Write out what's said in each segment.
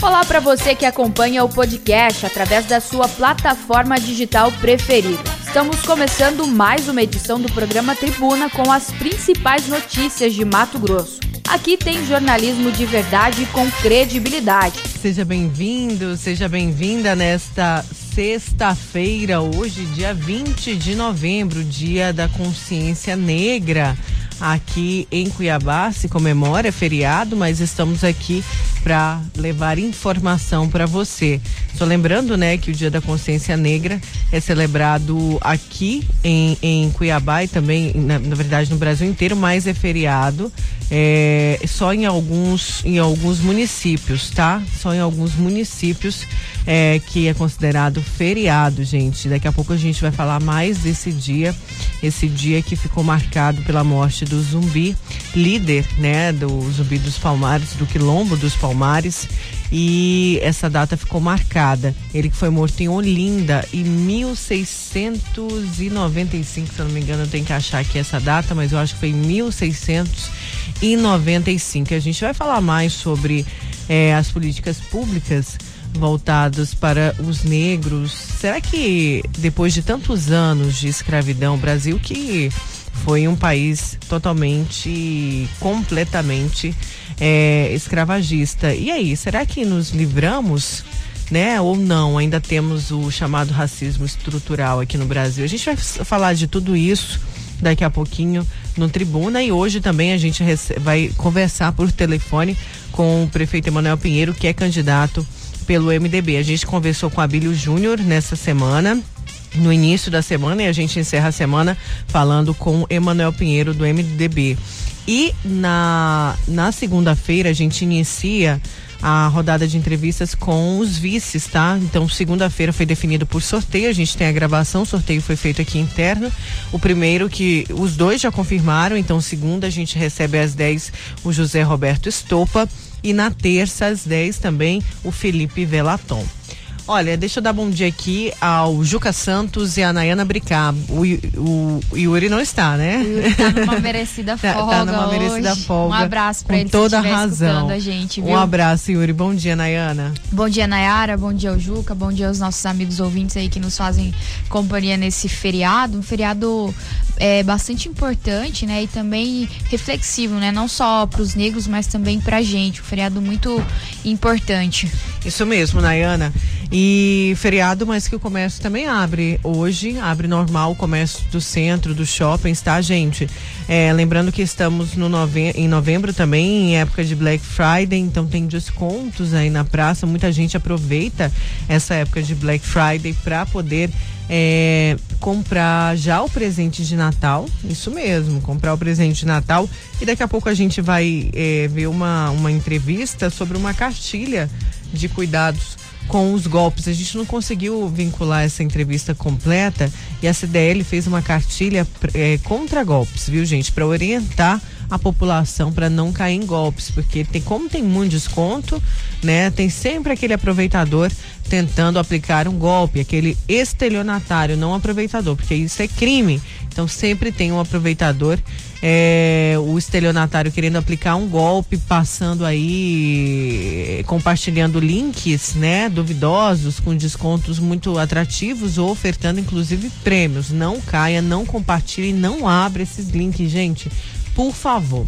Olá para você que acompanha o podcast através da sua plataforma digital preferida. Estamos começando mais uma edição do programa Tribuna com as principais notícias de Mato Grosso. Aqui tem jornalismo de verdade com credibilidade. Seja bem-vindo, seja bem-vinda nesta sexta-feira, hoje, dia 20 de novembro, dia da consciência negra. Aqui em Cuiabá se comemora, é feriado, mas estamos aqui para levar informação para você. Só lembrando, né, que o Dia da Consciência Negra é celebrado aqui em, em Cuiabá e também, na, na verdade, no Brasil inteiro, mas é feriado é, só em alguns, em alguns municípios, tá? Só em alguns municípios é, que é considerado feriado, gente. Daqui a pouco a gente vai falar mais desse dia, esse dia que ficou marcado pela morte do zumbi, líder, né, do zumbi dos Palmares, do quilombo dos Palmares e essa data ficou marcada. Ele que foi morto em Olinda em 1695, se eu não me engano, eu tenho que achar aqui essa data, mas eu acho que foi em 1695. A gente vai falar mais sobre eh, as políticas públicas voltadas para os negros. Será que depois de tantos anos de escravidão, o Brasil que foi um país totalmente, completamente é, escravagista. E aí, será que nos livramos? Né, ou não, ainda temos o chamado racismo estrutural aqui no Brasil. A gente vai falar de tudo isso daqui a pouquinho no Tribuna e hoje também a gente vai conversar por telefone com o prefeito Emanuel Pinheiro, que é candidato pelo MDB. A gente conversou com Abílio Júnior nessa semana no início da semana e a gente encerra a semana falando com Emanuel Pinheiro do MDB. E na, na segunda-feira a gente inicia a rodada de entrevistas com os vices, tá? Então, segunda-feira foi definido por sorteio, a gente tem a gravação, o sorteio foi feito aqui interno. O primeiro que os dois já confirmaram, então segunda a gente recebe às 10 o José Roberto Estopa e na terça às 10 também o Felipe Velaton. Olha, deixa eu dar bom dia aqui ao Juca Santos e a Nayana Bricá. O, o, o Yuri não está, né? Yuri tá numa merecida folga. tá, tá numa hoje. merecida folga. Um abraço pra com ele toda se razão. a gente, viu? Um abraço, Yuri. Bom dia, Nayana. Bom dia, Nayara. Bom dia ao Juca. Bom dia aos nossos amigos ouvintes aí que nos fazem companhia nesse feriado. Um feriado é, bastante importante, né? E também reflexivo, né? Não só para os negros, mas também pra gente. Um feriado muito importante. Isso mesmo, Nayana. E feriado, mas que o comércio também abre. Hoje abre normal o comércio do centro, dos shoppings, tá, gente? É, lembrando que estamos no nove... em novembro também, em época de Black Friday, então tem descontos aí na praça. Muita gente aproveita essa época de Black Friday para poder é, comprar já o presente de Natal, isso mesmo, comprar o presente de Natal. E daqui a pouco a gente vai é, ver uma, uma entrevista sobre uma cartilha de cuidados com os golpes. A gente não conseguiu vincular essa entrevista completa e a CDL fez uma cartilha é, contra golpes, viu, gente? Para orientar a população para não cair em golpes, porque tem como tem muito desconto, né? Tem sempre aquele aproveitador tentando aplicar um golpe, aquele estelionatário, não aproveitador, porque isso é crime. Então sempre tem um aproveitador, é, o estelionatário querendo aplicar um golpe, passando aí, compartilhando links, né, duvidosos, com descontos muito atrativos ou ofertando inclusive prêmios. Não caia, não compartilhe, não abra esses links, gente por favor.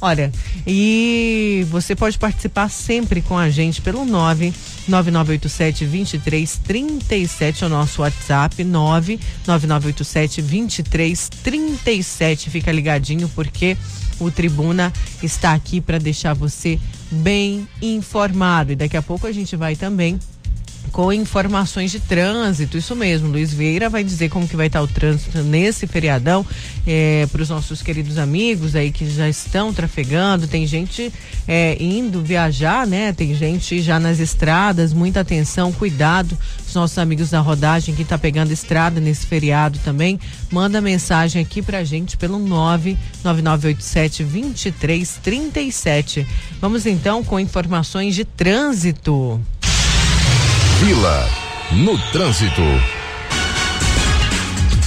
Olha, e você pode participar sempre com a gente pelo 99987 2337, é o nosso WhatsApp, 99987 2337. Fica ligadinho porque o Tribuna está aqui para deixar você bem informado. E daqui a pouco a gente vai também com informações de trânsito, isso mesmo. Luiz Vieira vai dizer como que vai estar o trânsito nesse feriadão é, para os nossos queridos amigos aí que já estão trafegando. Tem gente é, indo viajar, né? Tem gente já nas estradas. Muita atenção, cuidado. Os nossos amigos da rodagem que está pegando estrada nesse feriado também. Manda mensagem aqui pra gente pelo 99987 2337. Vamos então com informações de trânsito. Vila no trânsito.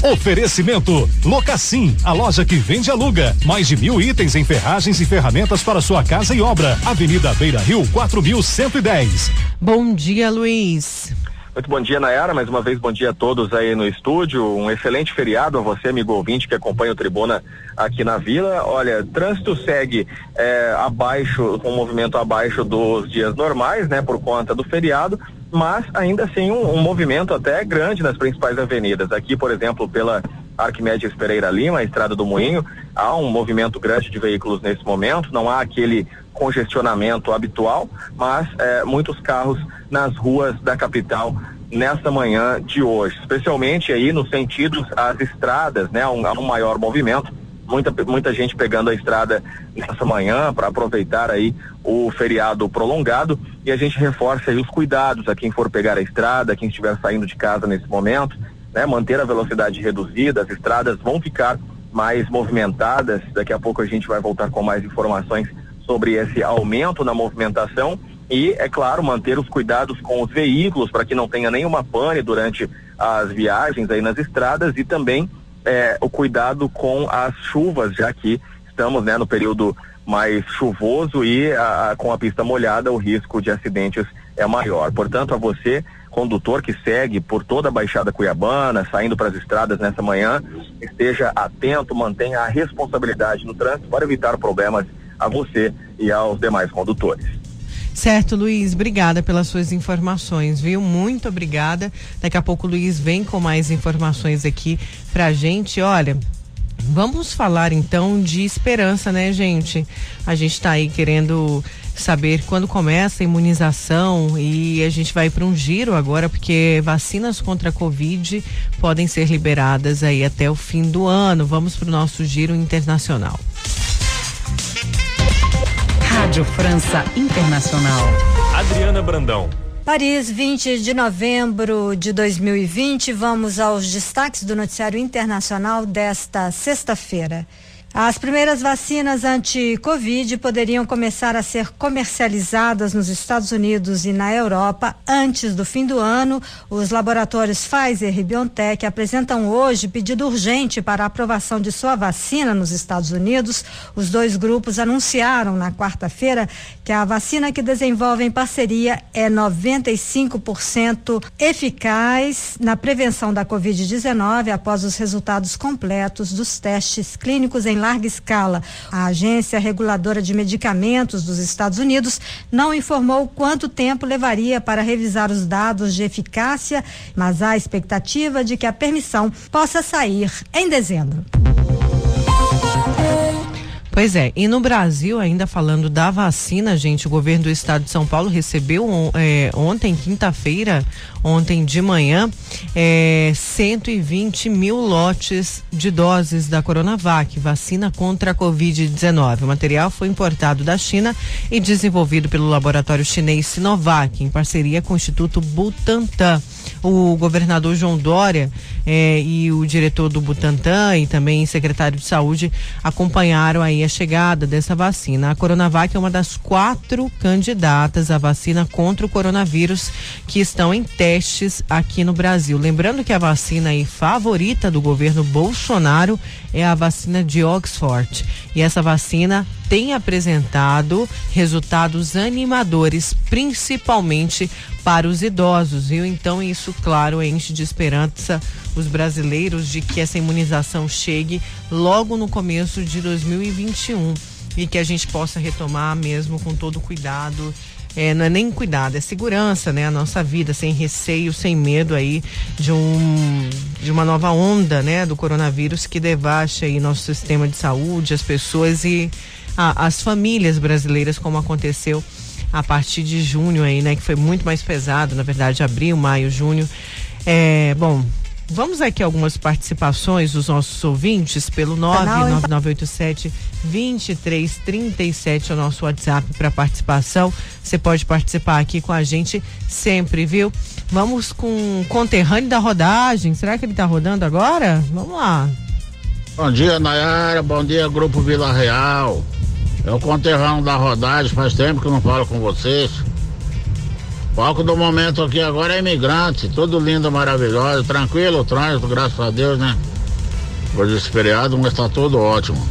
Oferecimento Locassim, a loja que vende e aluga. Mais de mil itens em ferragens e ferramentas para sua casa e obra. Avenida Beira Rio, 4110. Bom dia, Luiz. Muito bom dia, Nayara. Mais uma vez, bom dia a todos aí no estúdio. Um excelente feriado a você, amigo ouvinte, que acompanha o Tribuna aqui na Vila. Olha, trânsito segue é, abaixo, com um movimento abaixo dos dias normais, né, por conta do feriado mas ainda assim um, um, movimento até grande nas principais avenidas. Aqui, por exemplo, pela Arquimedes Pereira Lima, a Estrada do Moinho, há um movimento grande de veículos nesse momento, não há aquele congestionamento habitual, mas é, muitos carros nas ruas da capital nesta manhã de hoje, especialmente aí nos sentidos às estradas, né, um, um maior movimento muita, muita gente pegando a estrada nessa manhã para aproveitar aí o feriado prolongado. E a gente reforça aí os cuidados a quem for pegar a estrada, quem estiver saindo de casa nesse momento, né? Manter a velocidade reduzida, as estradas vão ficar mais movimentadas, daqui a pouco a gente vai voltar com mais informações sobre esse aumento na movimentação. E, é claro, manter os cuidados com os veículos para que não tenha nenhuma pane durante as viagens aí nas estradas e também é, o cuidado com as chuvas, já que estamos né, no período mais chuvoso e a, a, com a pista molhada o risco de acidentes é maior. Portanto, a você, condutor que segue por toda a Baixada Cuiabana, saindo para as estradas nessa manhã, esteja atento, mantenha a responsabilidade no trânsito para evitar problemas a você e aos demais condutores. Certo, Luiz, obrigada pelas suas informações, viu? Muito obrigada. Daqui a pouco o Luiz vem com mais informações aqui pra gente. Olha, Vamos falar então de esperança, né, gente? A gente está aí querendo saber quando começa a imunização e a gente vai para um giro agora porque vacinas contra a Covid podem ser liberadas aí até o fim do ano. Vamos para o nosso giro internacional. Rádio França Internacional. Adriana Brandão. Paris, 20 de novembro de 2020. Vamos aos destaques do noticiário internacional desta sexta-feira. As primeiras vacinas anti-Covid poderiam começar a ser comercializadas nos Estados Unidos e na Europa antes do fim do ano. Os laboratórios Pfizer e BioNTech apresentam hoje pedido urgente para aprovação de sua vacina nos Estados Unidos. Os dois grupos anunciaram na quarta-feira que a vacina que desenvolvem em parceria é 95% eficaz na prevenção da Covid-19 após os resultados completos dos testes clínicos em larga escala. A Agência Reguladora de Medicamentos dos Estados Unidos não informou quanto tempo levaria para revisar os dados de eficácia, mas há expectativa de que a permissão possa sair em dezembro. Pois é, e no Brasil, ainda falando da vacina, gente, o governo do estado de São Paulo recebeu é, ontem, quinta-feira, ontem de manhã, é, 120 mil lotes de doses da Coronavac, vacina contra a Covid-19. O material foi importado da China e desenvolvido pelo laboratório chinês Sinovac, em parceria com o Instituto Butantan o governador João Dória eh, e o diretor do Butantan e também secretário de saúde acompanharam aí a chegada dessa vacina. A Coronavac é uma das quatro candidatas à vacina contra o coronavírus que estão em testes aqui no Brasil. Lembrando que a vacina aí favorita do governo Bolsonaro é a vacina de Oxford. E essa vacina tem apresentado resultados animadores, principalmente para os idosos, viu? Então isso, claro, enche de esperança os brasileiros de que essa imunização chegue logo no começo de 2021 e que a gente possa retomar mesmo com todo cuidado. É, não é nem cuidado, é segurança, né? A nossa vida, sem receio, sem medo aí de um de uma nova onda, né? Do coronavírus que devaste aí nosso sistema de saúde, as pessoas e a, as famílias brasileiras, como aconteceu a partir de junho aí, né? Que foi muito mais pesado, na verdade, abril, maio, junho. É, bom, Vamos aqui algumas participações dos nossos ouvintes pelo 99987 2337 é o nosso WhatsApp para participação. Você pode participar aqui com a gente sempre, viu? Vamos com o conterrâneo da rodagem. Será que ele está rodando agora? Vamos lá. Bom dia, Nayara. Bom dia, Grupo Vila Real. É o conterrâneo da rodagem, faz tempo que eu não falo com vocês. O palco do momento aqui agora é imigrante, tudo lindo, maravilhoso, tranquilo o trânsito, graças a Deus, né? Hoje esse feriado, mas tá tudo ótimo.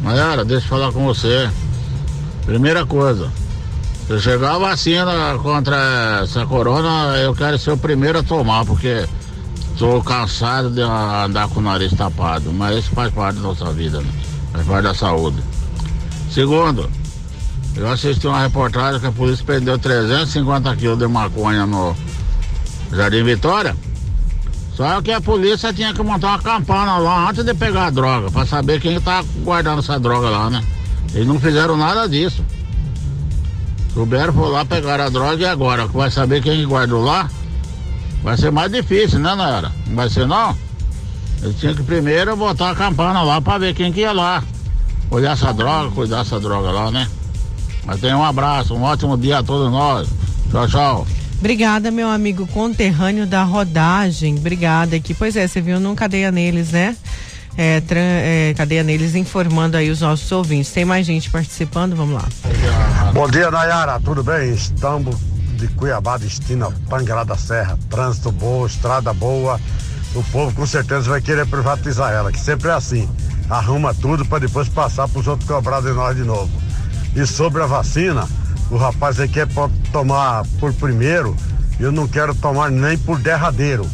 Mayara, deixa eu falar com você. Primeira coisa, se chegar a vacina contra essa corona, eu quero ser o primeiro a tomar, porque estou cansado de andar com o nariz tapado. Mas isso faz parte da nossa vida, né? faz parte da saúde. Segundo, eu assisti uma reportagem que a polícia prendeu 350 quilos de maconha no Jardim Vitória. Só que a polícia tinha que montar uma campana lá antes de pegar a droga, para saber quem tá guardando essa droga lá, né? Eles não fizeram nada disso. Souberam, foi lá, pegaram a droga e agora? Vai saber quem guardou lá? Vai ser mais difícil, né, Nara? Não vai ser não? Eles tinham que primeiro botar a campana lá para ver quem que ia lá. Olhar essa droga, cuidar dessa droga lá, né? Mas tenha um abraço, um ótimo dia a todos nós. Tchau, tchau. Obrigada, meu amigo conterrâneo da rodagem. Obrigada aqui. Pois é, você viu num cadeia neles, né? É, é, cadeia neles informando aí os nossos ouvintes. Tem mais gente participando? Vamos lá. Bom dia, Nayara. Tudo bem? Estamos de Cuiabá, destino Pangará da Serra. Trânsito bom, estrada boa. O povo com certeza vai querer privatizar ela, que sempre é assim. Arruma tudo para depois passar para os outros cobrar de nós de novo. E sobre a vacina, o rapaz aí quer tomar por primeiro, eu não quero tomar nem por derradeiro.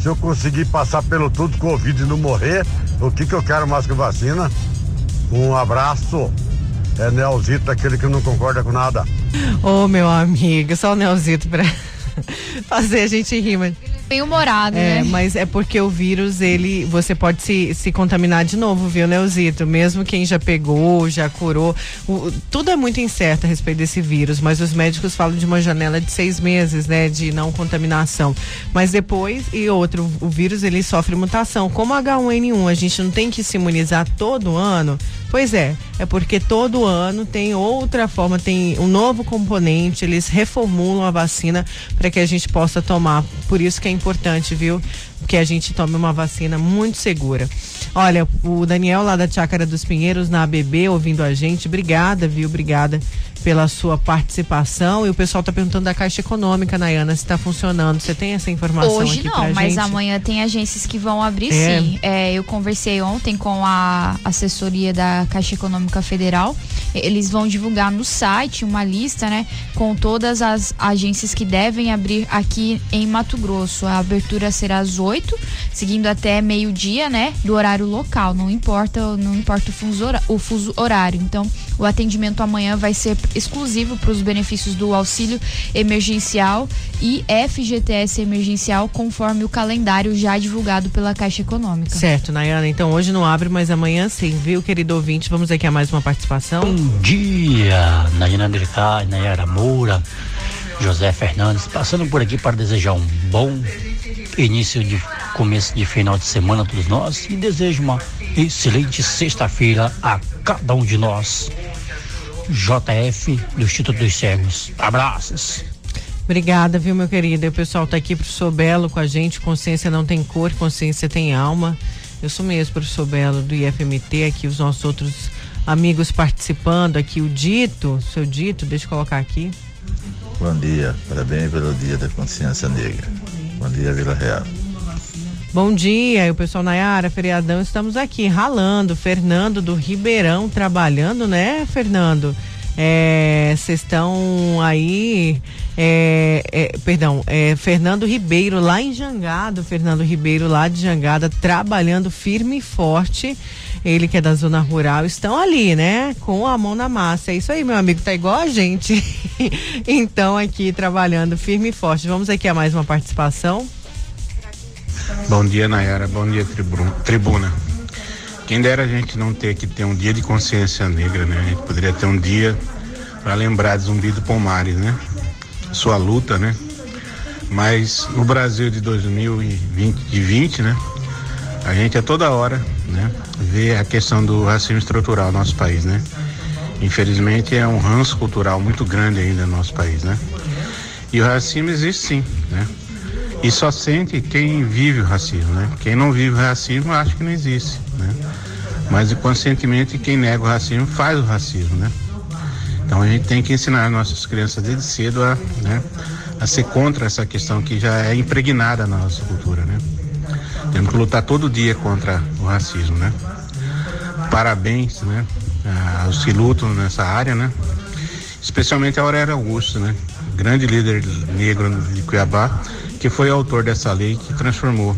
Se eu conseguir passar pelo tudo Covid e não morrer, o que, que eu quero mais que vacina? Um abraço. É Nelzito, aquele que não concorda com nada. Ô, oh, meu amigo, só o Nelzito pra fazer a gente rir, mas bem humorado, é, né? Mas é porque o vírus, ele, você pode se, se contaminar de novo, viu, Neuzito? Mesmo quem já pegou, já curou. O, tudo é muito incerto a respeito desse vírus, mas os médicos falam de uma janela de seis meses, né? De não contaminação. Mas depois, e outro, o vírus ele sofre mutação. Como H1N1, a gente não tem que se imunizar todo ano. Pois é, é porque todo ano tem outra forma, tem um novo componente, eles reformulam a vacina para que a gente possa tomar. Por isso que é importante, viu? Que a gente tome uma vacina muito segura. Olha, o Daniel lá da Chácara dos Pinheiros, na ABB, ouvindo a gente. Obrigada, viu? Obrigada pela sua participação. E o pessoal está perguntando da Caixa Econômica, Nayana, se está funcionando. Você tem essa informação Hoje não, mas gente? amanhã tem agências que vão abrir é. sim. É, eu conversei ontem com a assessoria da Caixa Econômica Federal. Eles vão divulgar no site uma lista, né, com todas as agências que devem abrir aqui em Mato Grosso. A abertura será às 8, seguindo até meio-dia, né, do horário local. Não importa, não importa o fuso, o fuso horário. Então, o atendimento amanhã vai ser exclusivo para os benefícios do auxílio emergencial e FGTS emergencial, conforme o calendário já divulgado pela Caixa Econômica. Certo, Nayana. Então hoje não abre, mas amanhã sim, viu, querido ouvinte? Vamos aqui a mais uma participação. Bom dia, Nayana Andricá, Nayara Moura, José Fernandes, passando por aqui para desejar um bom início de começo de final de semana a todos nós e desejo uma excelente sexta-feira a cada um de nós. JF do Instituto dos Cegos. Abraços. Obrigada, viu, meu querido? O pessoal tá aqui, professor Belo, com a gente. Consciência não tem cor, consciência tem alma. Eu sou mesmo, professor Belo, do IFMT, aqui os nossos outros amigos participando, aqui o Dito, seu Dito, deixa eu colocar aqui. Bom dia, parabéns pelo dia da consciência negra. Bom dia, Vila Real. Bom dia, o pessoal Nayara, feriadão, estamos aqui ralando. Fernando do Ribeirão trabalhando, né, Fernando? Vocês é, estão aí, é, é, perdão, é, Fernando Ribeiro lá em Jangada, Fernando Ribeiro lá de Jangada, trabalhando firme e forte. Ele que é da zona rural, estão ali, né? Com a mão na massa. É isso aí, meu amigo, tá igual a gente. então, aqui trabalhando firme e forte. Vamos aqui a mais uma participação. Bom dia, Nayara. Bom dia, tribuna. Quem dera a gente não ter que ter um dia de consciência negra, né? A gente poderia ter um dia para lembrar de Zumbi do Palmares, né? Sua luta, né? Mas no Brasil de 2020, de 20, né? A gente a toda hora, né? Vê a questão do racismo estrutural no nosso país, né? Infelizmente é um ranço cultural muito grande ainda no nosso país, né? E o racismo existe sim, né? E só sente quem vive o racismo, né? Quem não vive o racismo acha que não existe, né? Mas inconscientemente quem nega o racismo faz o racismo, né? Então a gente tem que ensinar nossas crianças desde cedo a, né, a ser contra essa questão que já é impregnada na nossa cultura, né? Temos que lutar todo dia contra o racismo, né? Parabéns, né? Aos que lutam nessa área, né? Especialmente a Aurélia Augusto, né? Grande líder negro de Cuiabá, que foi autor dessa lei que transformou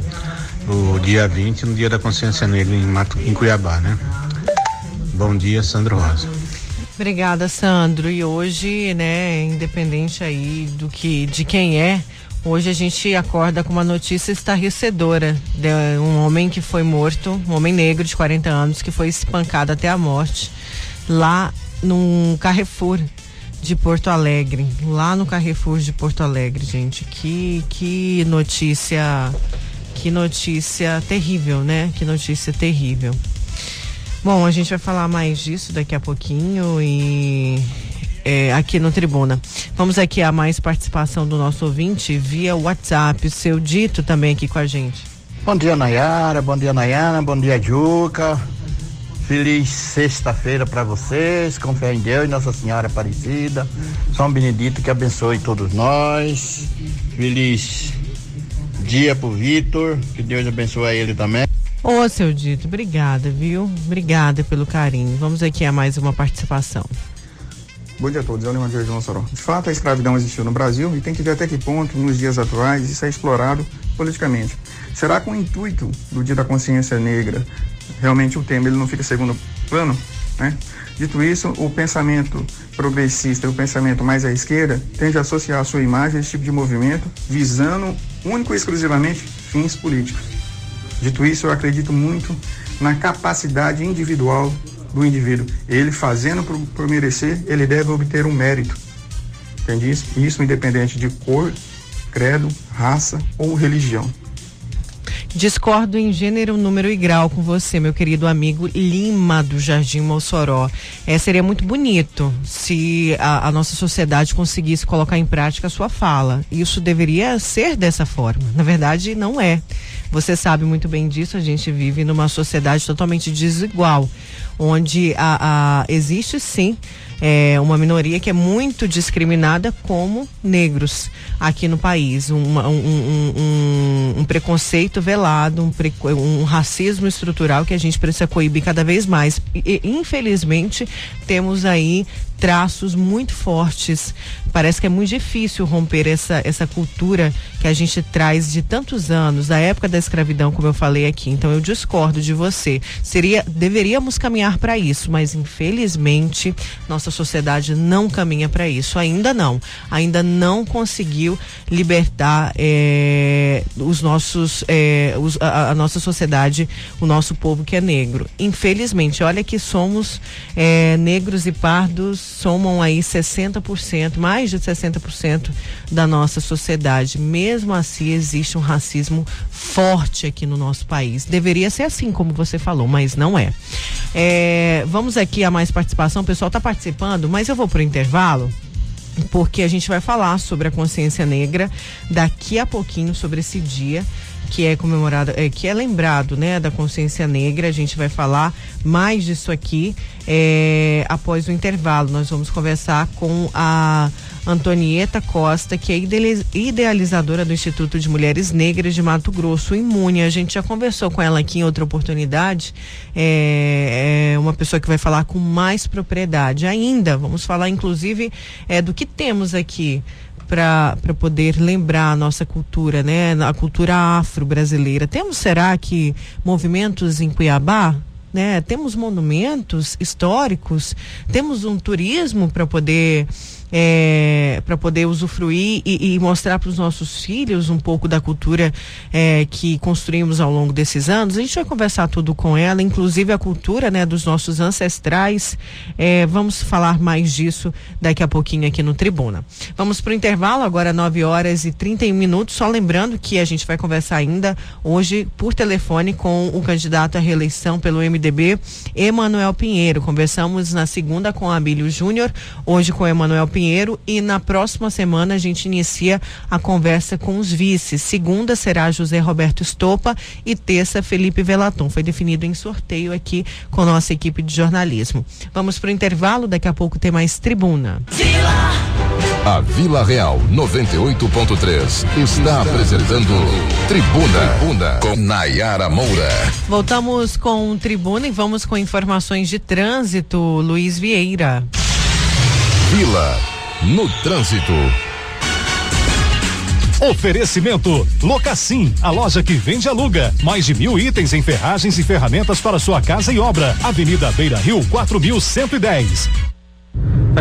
o dia 20 no Dia da Consciência Negra em, Mato, em Cuiabá, né? Bom dia, Sandro Rosa. Obrigada, Sandro. E hoje, né, independente aí do que de quem é, hoje a gente acorda com uma notícia estarrecedora de um homem que foi morto, um homem negro de 40 anos que foi espancado até a morte lá num Carrefour de Porto Alegre, lá no Carrefour de Porto Alegre, gente. Que que notícia que notícia terrível, né? Que notícia terrível. Bom, a gente vai falar mais disso daqui a pouquinho e é, aqui no Tribuna. Vamos aqui a mais participação do nosso ouvinte via WhatsApp, o seu dito também aqui com a gente. Bom dia, Nayara. Bom dia, Nayana. Bom dia, Juca. Feliz sexta-feira para vocês. Com fé em Deus e Nossa Senhora Aparecida. São Benedito que abençoe todos nós. Feliz dia pro Vitor. Que Deus abençoe ele também. Ô, seu Dito, obrigada, viu? Obrigada pelo carinho. Vamos aqui a mais uma participação. Bom dia a todos, é o Leandro Jardim Mossoró. De fato, a escravidão existiu no Brasil e tem que ver até que ponto, nos dias atuais, isso é explorado politicamente. Será com o intuito do Dia da Consciência Negra, realmente o tema ele não fica segundo plano? Né? Dito isso, o pensamento progressista e o pensamento mais à esquerda tende a associar a sua imagem a esse tipo de movimento, visando único e exclusivamente fins políticos. Dito isso, eu acredito muito na capacidade individual do indivíduo. Ele fazendo por, por merecer, ele deve obter um mérito. Entende isso? Isso independente de cor, credo, raça ou religião. Discordo em gênero, número e grau com você, meu querido amigo Lima do Jardim Mossoró. É, seria muito bonito se a, a, nossa sociedade conseguisse colocar em prática a sua fala. Isso deveria ser dessa forma. Na verdade, não é. Você sabe muito bem disso, a gente vive numa sociedade totalmente desigual, onde a, a existe sim é, uma minoria que é muito discriminada como negros aqui no país. Um, um, um, um preconceito velado, um, pre, um racismo estrutural que a gente precisa coibir cada vez mais. E, infelizmente, temos aí traços muito fortes. Parece que é muito difícil romper essa, essa cultura que a gente traz de tantos anos, da época da escravidão, como eu falei aqui. Então eu discordo de você. Seria, deveríamos caminhar para isso, mas infelizmente nossa sociedade não caminha para isso. Ainda não. Ainda não conseguiu libertar é, os nossos, é, os, a, a, nossa sociedade, o nosso povo que é negro. Infelizmente, olha que somos é, negros e pardos somam aí 60%, mais de 60% da nossa sociedade. Mesmo assim, existe um racismo forte aqui no nosso país. Deveria ser assim, como você falou, mas não é. é vamos aqui a mais participação. O pessoal está participando, mas eu vou para o intervalo porque a gente vai falar sobre a consciência negra daqui a pouquinho sobre esse dia que é comemorado, é, que é lembrado, né, da consciência negra. A gente vai falar mais disso aqui é, após o intervalo. Nós vamos conversar com a Antonieta Costa, que é idealizadora do Instituto de Mulheres Negras de Mato Grosso, Imune. A gente já conversou com ela aqui em outra oportunidade. É, é uma pessoa que vai falar com mais propriedade ainda. Vamos falar, inclusive, é, do que temos aqui para poder lembrar a nossa cultura, né? A cultura afro-brasileira. Temos, será que, movimentos em Cuiabá? Né? Temos monumentos históricos, temos um turismo para poder é, para poder usufruir e, e mostrar para os nossos filhos um pouco da cultura é, que construímos ao longo desses anos. A gente vai conversar tudo com ela, inclusive a cultura né, dos nossos ancestrais. É, vamos falar mais disso daqui a pouquinho aqui no Tribuna. Vamos para o intervalo, agora 9 horas e 31 minutos. Só lembrando que a gente vai conversar ainda hoje por telefone com o candidato à reeleição pelo MDB, Emanuel Pinheiro. Conversamos na segunda com Abílio Júnior, hoje com Emanuel Pinheiro Pinheiro e na próxima semana a gente inicia a conversa com os vices. Segunda será José Roberto Estopa e terça Felipe Velaton. Foi definido em sorteio aqui com nossa equipe de jornalismo. Vamos para o intervalo, daqui a pouco tem mais tribuna. A Vila Real 98.3 está apresentando Tribuna, Tribuna com Nayara Moura. Voltamos com Tribuna e vamos com informações de trânsito. Luiz Vieira. Vila no trânsito. Oferecimento Locassim, a loja que vende e aluga. Mais de mil itens em ferragens e ferramentas para sua casa e obra. Avenida Beira Rio, 4110.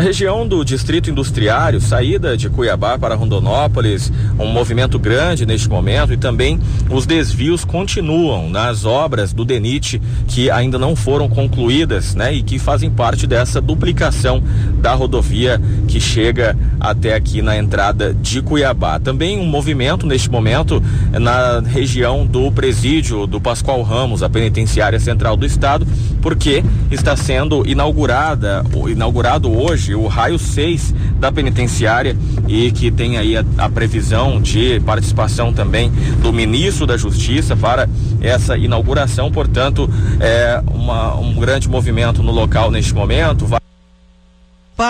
Na região do Distrito Industriário, saída de Cuiabá para Rondonópolis, um movimento grande neste momento e também os desvios continuam nas obras do DENIT que ainda não foram concluídas, né? E que fazem parte dessa duplicação da rodovia que chega até aqui na entrada de Cuiabá. Também um movimento neste momento na região do presídio do Pascoal Ramos, a penitenciária central do estado, porque está sendo inaugurada, inaugurado hoje o raio 6 da penitenciária e que tem aí a, a previsão de participação também do ministro da Justiça para essa inauguração. Portanto, é uma, um grande movimento no local neste momento. Vai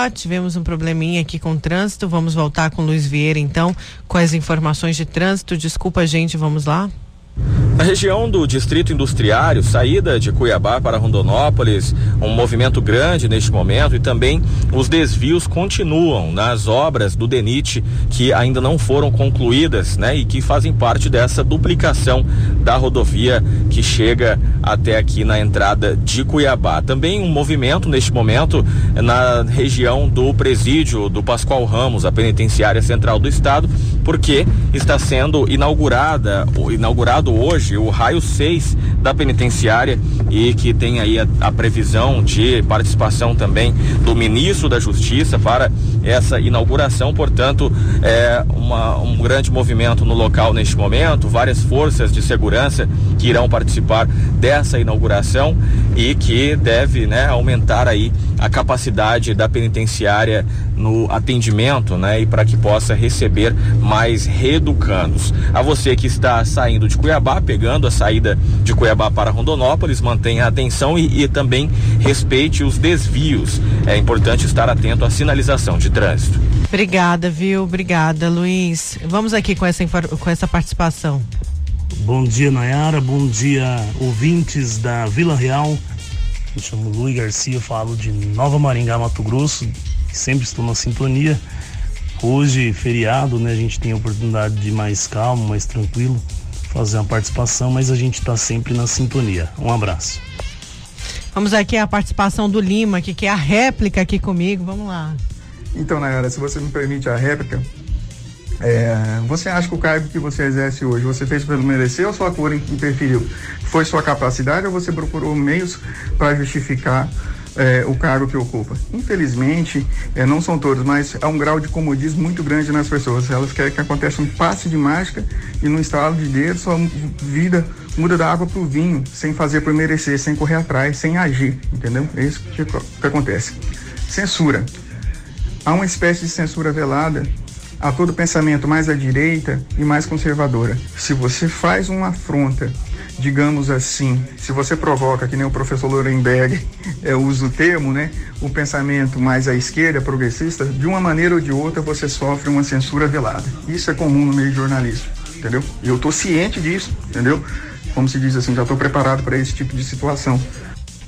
tivemos um probleminha aqui com o trânsito. Vamos voltar com o Luiz Vieira, então, com as informações de trânsito. Desculpa, gente, vamos lá. Na região do Distrito Industriário, saída de Cuiabá para Rondonópolis, um movimento grande neste momento e também os desvios continuam nas obras do DENIT que ainda não foram concluídas, né? E que fazem parte dessa duplicação da rodovia que chega até aqui na entrada de Cuiabá. Também um movimento neste momento na região do presídio do Pascoal Ramos, a penitenciária central do estado, porque está sendo inaugurada, inaugurado hoje o raio 6 da penitenciária e que tem aí a, a, previsão de participação também do ministro da Justiça para essa inauguração. Portanto, é uma, um grande movimento no local neste momento, várias forças de segurança que irão participar dessa inauguração e que deve né, aumentar aí a capacidade da penitenciária no atendimento, né, e para que possa receber mais reeducandos. A você que está saindo de Cuiabá, pegando a saída de Cuiabá para Rondonópolis, mantenha atenção e, e também respeite os desvios. É importante estar atento à sinalização de trânsito. Obrigada, viu? Obrigada, Luiz. Vamos aqui com essa, com essa participação. Bom dia, Nayara. Bom dia, ouvintes da Vila Real. Me chamo Luiz Garcia, falo de Nova Maringá, Mato Grosso. Sempre estou na sintonia. Hoje, feriado, né? A gente tem a oportunidade de mais calmo, mais tranquilo, fazer uma participação, mas a gente está sempre na sintonia. Um abraço. Vamos aqui a participação do Lima, que quer a réplica aqui comigo. Vamos lá. Então, Nayara, se você me permite a réplica, é, você acha que o cargo que você exerce hoje, você fez pelo merecer ou sua cor interferiu? Foi sua capacidade ou você procurou meios para justificar é, o cargo que ocupa? Infelizmente, é, não são todos, mas há um grau de comodismo muito grande nas pessoas. Elas querem que aconteça um passe de mágica e no estalo de dedo sua vida muda da água para o vinho, sem fazer por merecer, sem correr atrás, sem agir, entendeu? É isso que, que acontece. Censura. Há uma espécie de censura velada a todo pensamento mais à direita e mais conservadora. Se você faz uma afronta, digamos assim, se você provoca, que nem o professor Lorenberg é, usa o termo, né, o pensamento mais à esquerda, progressista, de uma maneira ou de outra você sofre uma censura velada. Isso é comum no meio jornalismo, entendeu? E eu estou ciente disso, entendeu? Como se diz assim, já estou preparado para esse tipo de situação.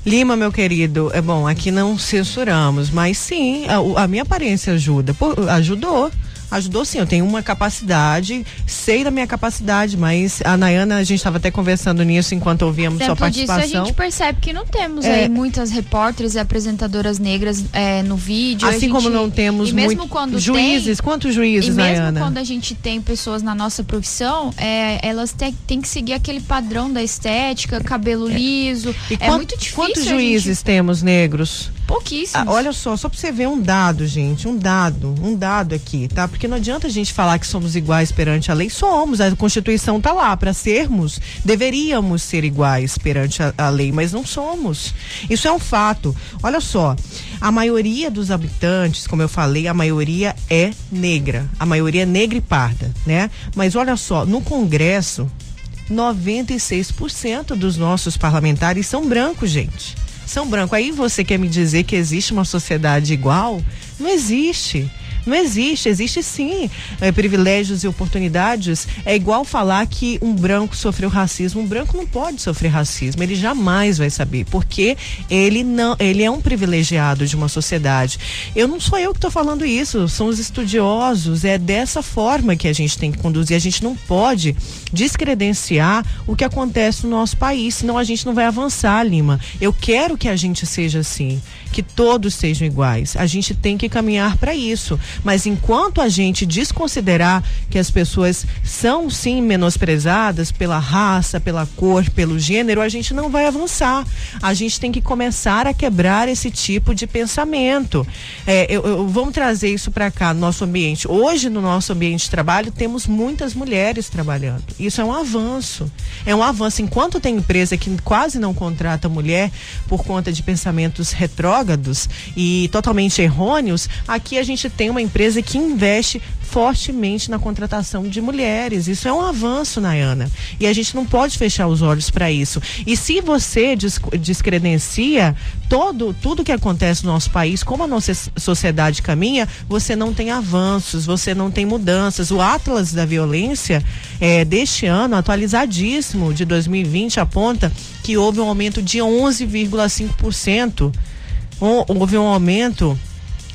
Lima, meu querido, é bom, aqui não censuramos, mas sim, a, a minha aparência ajuda. Pô, ajudou ajudou sim. Eu tenho uma capacidade, sei da minha capacidade, mas a Nayana, a gente estava até conversando nisso enquanto ouvíamos Exemplo sua participação. Disso, a gente percebe que não temos é, aí muitas repórteres e apresentadoras negras é, no vídeo. Assim gente, como não temos e mesmo muito, quando juízes. Tem, quantos juízes, e mesmo Nayana? quando a gente tem pessoas na nossa profissão, é, elas têm, que seguir aquele padrão da estética, cabelo é. liso. E é quant, muito difícil. Quantos juízes gente... temos negros? Pouquíssimo. Ah, olha só, só pra você ver um dado, gente, um dado, um dado aqui, tá? Porque não adianta a gente falar que somos iguais perante a lei, somos, a Constituição tá lá para sermos, deveríamos ser iguais perante a, a, lei, mas não somos. Isso é um fato. Olha só, a maioria dos habitantes, como eu falei, a maioria é negra, a maioria é negra e parda, né? Mas olha só, no Congresso, 96% dos nossos parlamentares são brancos, gente são brancos. Aí você quer me dizer que existe uma sociedade igual? Não existe. Não existe, existe sim é, privilégios e oportunidades. É igual falar que um branco sofreu racismo. Um branco não pode sofrer racismo, ele jamais vai saber, porque ele não, ele é um privilegiado de uma sociedade. Eu não sou eu que estou falando isso, são os estudiosos. É dessa forma que a gente tem que conduzir. A gente não pode descredenciar o que acontece no nosso país, senão a gente não vai avançar, Lima. Eu quero que a gente seja assim que todos sejam iguais. A gente tem que caminhar para isso. Mas enquanto a gente desconsiderar que as pessoas são sim menosprezadas pela raça, pela cor, pelo gênero, a gente não vai avançar. A gente tem que começar a quebrar esse tipo de pensamento. É, eu, eu, vamos trazer isso para cá no nosso ambiente. Hoje, no nosso ambiente de trabalho, temos muitas mulheres trabalhando. Isso é um avanço. É um avanço. Enquanto tem empresa que quase não contrata mulher por conta de pensamentos retrógrados, retrógrados e totalmente errôneos, aqui a gente tem uma empresa que investe fortemente na contratação de mulheres. Isso é um avanço, Nayana. E a gente não pode fechar os olhos para isso. E se você descredencia todo, tudo que acontece no nosso país, como a nossa sociedade caminha, você não tem avanços, você não tem mudanças. O Atlas da Violência é, deste ano, atualizadíssimo, de 2020, aponta que houve um aumento de 11,5% houve um aumento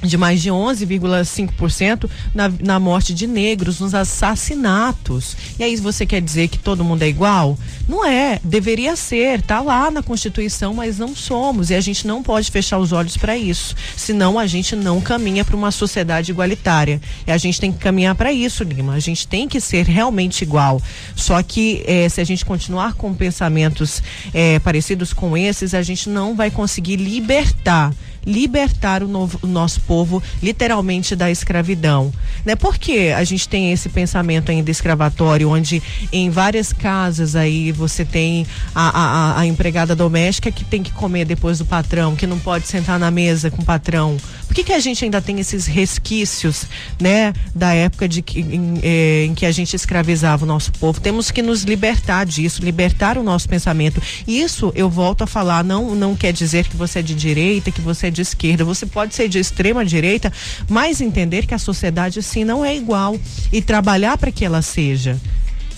de mais de 11,5% na, na morte de negros, nos assassinatos. E aí você quer dizer que todo mundo é igual? Não é, deveria ser, tá lá na Constituição, mas não somos e a gente não pode fechar os olhos para isso. Senão a gente não caminha para uma sociedade igualitária. E a gente tem que caminhar para isso, Lima. A gente tem que ser realmente igual. Só que eh, se a gente continuar com pensamentos eh, parecidos com esses, a gente não vai conseguir libertar libertar o, novo, o nosso povo literalmente da escravidão. Né? Porque a gente tem esse pensamento ainda escravatório, onde em várias casas aí você tem a, a, a empregada doméstica que tem que comer depois do patrão, que não pode sentar na mesa com o patrão. Por que, que a gente ainda tem esses resquícios, né, da época de que, em, eh, em que a gente escravizava o nosso povo? Temos que nos libertar disso, libertar o nosso pensamento. Isso eu volto a falar, não não quer dizer que você é de direita, que você é de esquerda. Você pode ser de extrema direita, mas entender que a sociedade assim não é igual e trabalhar para que ela seja.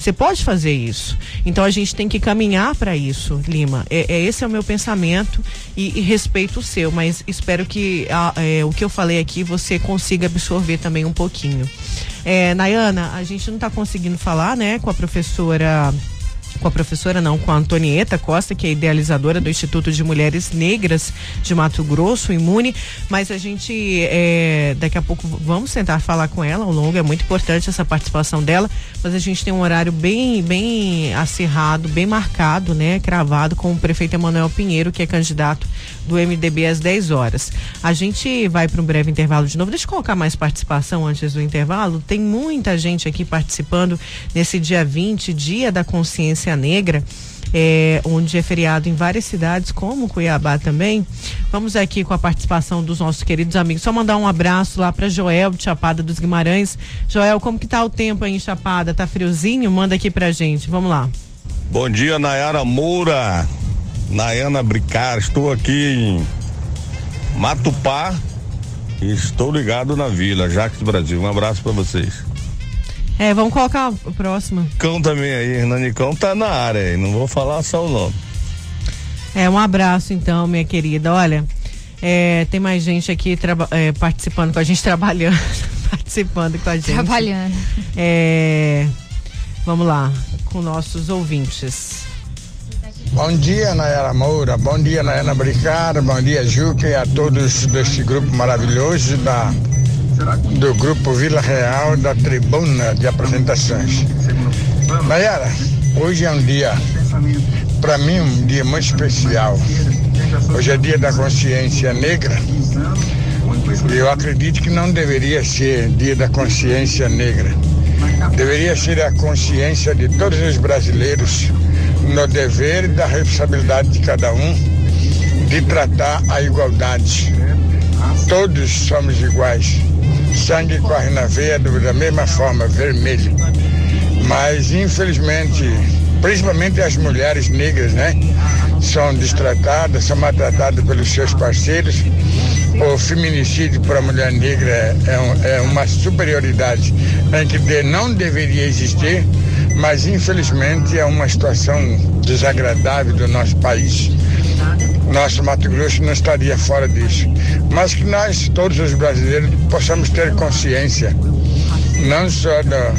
Você pode fazer isso. Então a gente tem que caminhar para isso, Lima. É, é, esse é o meu pensamento e, e respeito o seu, mas espero que a, é, o que eu falei aqui você consiga absorver também um pouquinho. É, Nayana, a gente não está conseguindo falar, né, com a professora com a professora não, com a Antonieta Costa, que é idealizadora do Instituto de Mulheres Negras de Mato Grosso, Imune, mas a gente é, daqui a pouco vamos tentar falar com ela ao longo, é muito importante essa participação dela, mas a gente tem um horário bem, bem acirrado, bem marcado, né, cravado com o prefeito Emanuel Pinheiro, que é candidato do MDB às 10 horas. A gente vai para um breve intervalo de novo. Deixa eu colocar mais participação antes do intervalo. Tem muita gente aqui participando nesse dia 20, dia da consciência negra. É, onde é feriado em várias cidades, como Cuiabá também. Vamos aqui com a participação dos nossos queridos amigos. Só mandar um abraço lá para Joel de Chapada dos Guimarães. Joel, como que tá o tempo aí em Chapada? Tá friozinho? Manda aqui pra gente. Vamos lá. Bom dia, Nayara Moura. Nayana Bricar, estou aqui em Matupá e estou ligado na Vila, Jacques Brasil. Um abraço para vocês. É, vamos colocar o próximo. Cão também aí, Hernanicão tá na área aí, não vou falar só o nome. É, um abraço então, minha querida. Olha, é, tem mais gente aqui é, participando com a gente, trabalhando, participando com a gente. Trabalhando. É, vamos lá, com nossos ouvintes. Bom dia, Nayara Moura. Bom dia, Nayana Bricada. Bom dia, Juca e a todos deste grupo maravilhoso da, do grupo Vila Real da Tribuna de Apresentações. Nayara, hoje é um dia, para mim, um dia muito especial. Hoje é dia da consciência negra. Eu acredito que não deveria ser dia da consciência negra. Deveria ser a consciência de todos os brasileiros no dever e da responsabilidade de cada um de tratar a igualdade. Todos somos iguais. Sangue corre na veia da mesma forma, vermelho. Mas, infelizmente, principalmente as mulheres negras, né? São destratadas, são maltratadas pelos seus parceiros. O feminicídio para a mulher negra é, um, é uma superioridade em que não deveria existir, mas infelizmente é uma situação desagradável do nosso país. Nosso Mato Grosso não estaria fora disso. Mas que nós, todos os brasileiros, possamos ter consciência, não só da,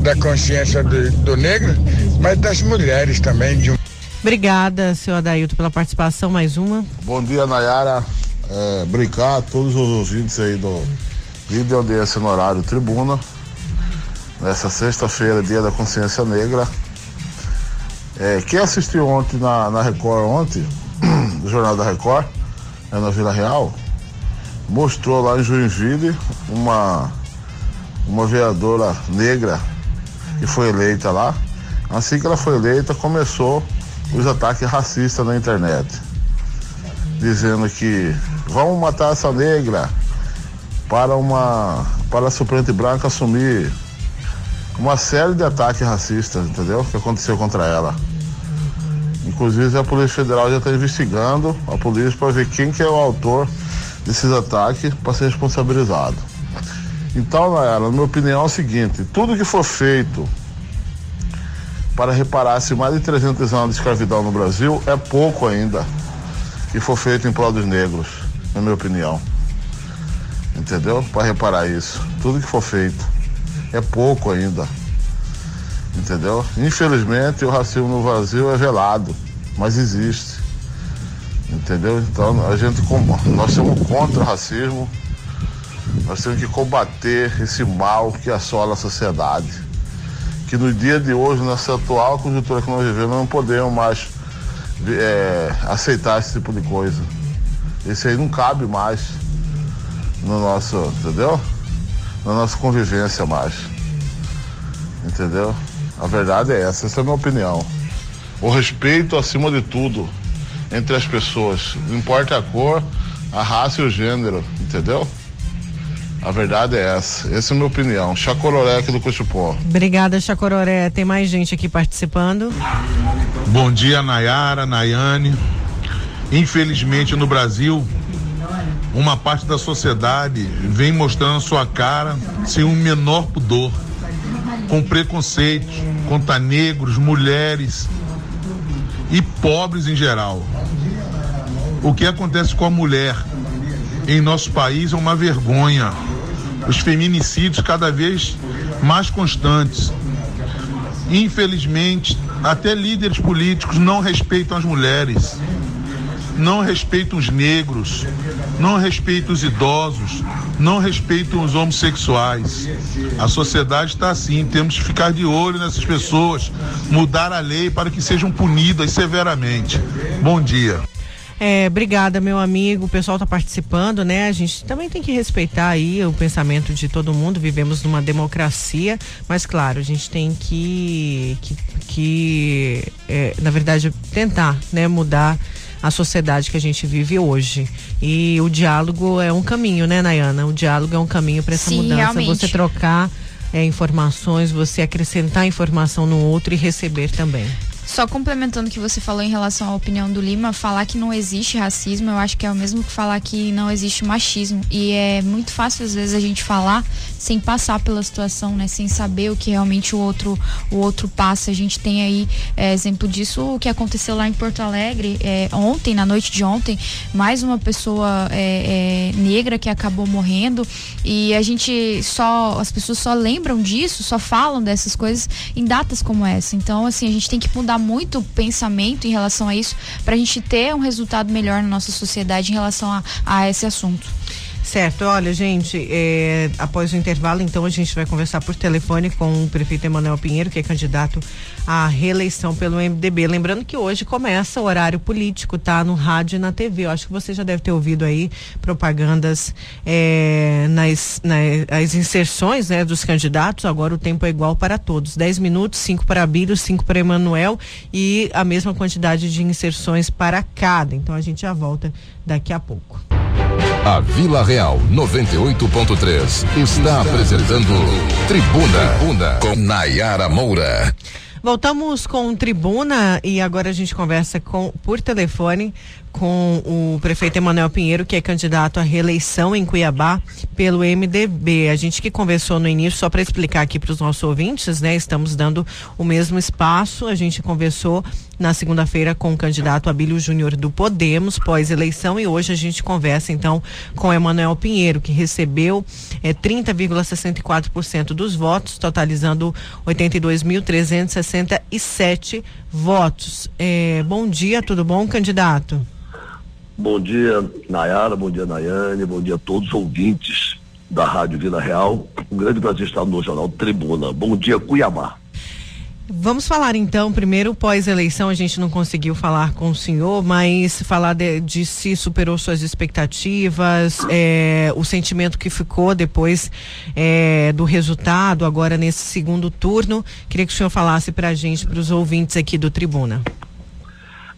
da consciência do, do negro, mas das mulheres também. De um... Obrigada, senhor Adailton, pela participação. Mais uma. Bom dia, Nayara. É, brincar a todos os ouvintes aí do vídeo de audiência no horário Tribuna. Nessa sexta-feira, dia da consciência negra. É, quem assistiu ontem na, na Record ontem, do Jornal da Record, é na Vila Real, mostrou lá em Joinville uma, uma vereadora negra que foi eleita lá. Assim que ela foi eleita, começou os ataques racistas na internet. Dizendo que vamos matar essa negra para uma para a suplente branca assumir uma série de ataques racistas, entendeu? Que aconteceu contra ela. Inclusive a Polícia Federal já está investigando a polícia para ver quem que é o autor desses ataques para ser responsabilizado. Então, Nayara, na minha opinião é o seguinte, tudo que for feito para reparar se mais de 300 anos de escravidão no Brasil é pouco ainda que for feito em prol dos negros, na minha opinião. Entendeu? Para reparar isso. Tudo que for feito é pouco ainda. Entendeu? Infelizmente o racismo no Brasil é velado, mas existe. Entendeu? Então a gente nós somos contra o racismo, nós temos que combater esse mal que assola a sociedade. Que no dia de hoje, nessa atual conjuntura que nós vivemos, não podemos mais é, aceitar esse tipo de coisa. Esse aí não cabe mais no nosso, entendeu? Na nossa convivência mais. Entendeu? A verdade é essa, essa é a minha opinião. O respeito acima de tudo entre as pessoas. Não importa a cor, a raça e o gênero, entendeu? A verdade é essa. Essa é a minha opinião. Chacororé aqui do Cochupó. Obrigada, Chacororé. Tem mais gente aqui participando. Bom dia, Nayara, Nayane. Infelizmente no Brasil, uma parte da sociedade vem mostrando sua cara sem um menor pudor com preconceitos contra negros, mulheres e pobres em geral. O que acontece com a mulher em nosso país é uma vergonha. Os feminicídios cada vez mais constantes. Infelizmente, até líderes políticos não respeitam as mulheres não respeitam os negros, não respeitam os idosos, não respeitam os homossexuais. A sociedade está assim, temos que ficar de olho nessas pessoas, mudar a lei para que sejam punidas severamente. Bom dia. É, obrigada, meu amigo. O pessoal está participando, né? A gente também tem que respeitar aí o pensamento de todo mundo. Vivemos numa democracia, mas claro, a gente tem que, que, que é, na verdade, tentar, né, mudar a sociedade que a gente vive hoje. E o diálogo é um caminho, né, Nayana? O diálogo é um caminho para essa Sim, mudança. Realmente. Você trocar é, informações, você acrescentar informação no outro e receber também. Só complementando o que você falou em relação à opinião do Lima, falar que não existe racismo, eu acho que é o mesmo que falar que não existe machismo. E é muito fácil, às vezes, a gente falar sem passar pela situação, né? Sem saber o que realmente o outro, o outro passa. A gente tem aí é, exemplo disso, o que aconteceu lá em Porto Alegre é, ontem, na noite de ontem, mais uma pessoa é, é negra que acabou morrendo. E a gente só, as pessoas só lembram disso, só falam dessas coisas em datas como essa. Então, assim, a gente tem que mudar mudar muito o pensamento em relação a isso para a gente ter um resultado melhor na nossa sociedade em relação a, a esse assunto. Certo, olha, gente, é, após o intervalo, então a gente vai conversar por telefone com o prefeito Emanuel Pinheiro, que é candidato à reeleição pelo MDB. Lembrando que hoje começa o horário político, tá? No rádio e na TV. Eu acho que você já deve ter ouvido aí propagandas é, nas, nas inserções né, dos candidatos. Agora o tempo é igual para todos. 10 minutos, 5 para Abílio, 5 para Emanuel e a mesma quantidade de inserções para cada. Então a gente já volta daqui a pouco. A Vila Real 98.3 está apresentando Tribuna, Tribuna com Nayara Moura. Voltamos com Tribuna e agora a gente conversa com por telefone com o prefeito Emanuel Pinheiro, que é candidato à reeleição em Cuiabá pelo MDB. A gente que conversou no início, só para explicar aqui para os nossos ouvintes, né? Estamos dando o mesmo espaço. A gente conversou na segunda-feira com o candidato Abílio Júnior do Podemos, pós-eleição, e hoje a gente conversa então com Emanuel Pinheiro, que recebeu é, 30,64% dos votos, totalizando 82.367 votos. É, bom dia, tudo bom, candidato? Bom dia, Nayara, bom dia, Nayane, bom dia a todos os ouvintes da Rádio Vila Real. Um grande prazer estar no Jornal Tribuna. Bom dia, Cuiabá. Vamos falar então, primeiro pós-eleição, a gente não conseguiu falar com o senhor, mas falar de, de se superou suas expectativas, é, o sentimento que ficou depois é, do resultado, agora nesse segundo turno. Queria que o senhor falasse para a gente, para os ouvintes aqui do Tribuna.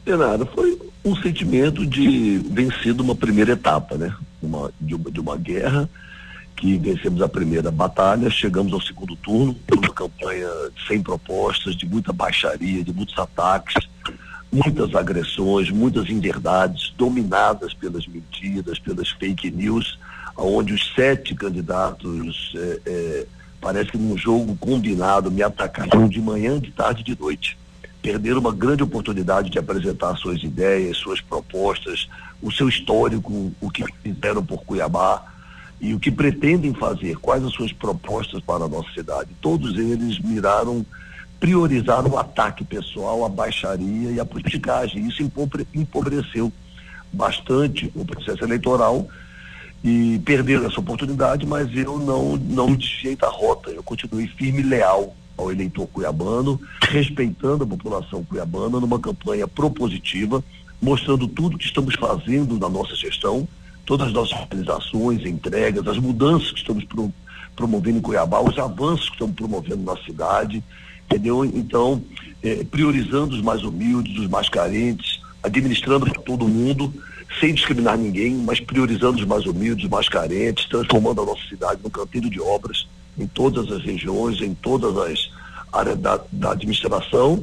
Bernardo, foi um sentimento de vencido uma primeira etapa, né? Uma, de, uma, de uma guerra que vencemos a primeira batalha, chegamos ao segundo turno, uma campanha sem propostas, de muita baixaria, de muitos ataques, muitas agressões, muitas inverdades, dominadas pelas mentiras, pelas fake news, onde os sete candidatos, é, é, parece que num jogo combinado, me atacaram de manhã, de tarde e de noite. Perderam uma grande oportunidade de apresentar suas ideias, suas propostas, o seu histórico, o que fizeram por Cuiabá e o que pretendem fazer, quais as suas propostas para a nossa cidade. Todos eles miraram, priorizaram o ataque pessoal, a baixaria e a politicagem. Isso empobreceu bastante o processo eleitoral e perderam essa oportunidade, mas eu não, não desviei da rota, eu continuei firme e leal ao eleitor cuiabano, respeitando a população cuiabana numa campanha propositiva, mostrando tudo que estamos fazendo na nossa gestão, todas as nossas realizações, entregas, as mudanças que estamos pro, promovendo em Cuiabá, os avanços que estamos promovendo na cidade, entendeu? Então, eh, priorizando os mais humildes, os mais carentes, administrando para todo mundo, sem discriminar ninguém, mas priorizando os mais humildes, os mais carentes, transformando a nossa cidade num canteiro de obras em todas as regiões, em todas as áreas da, da administração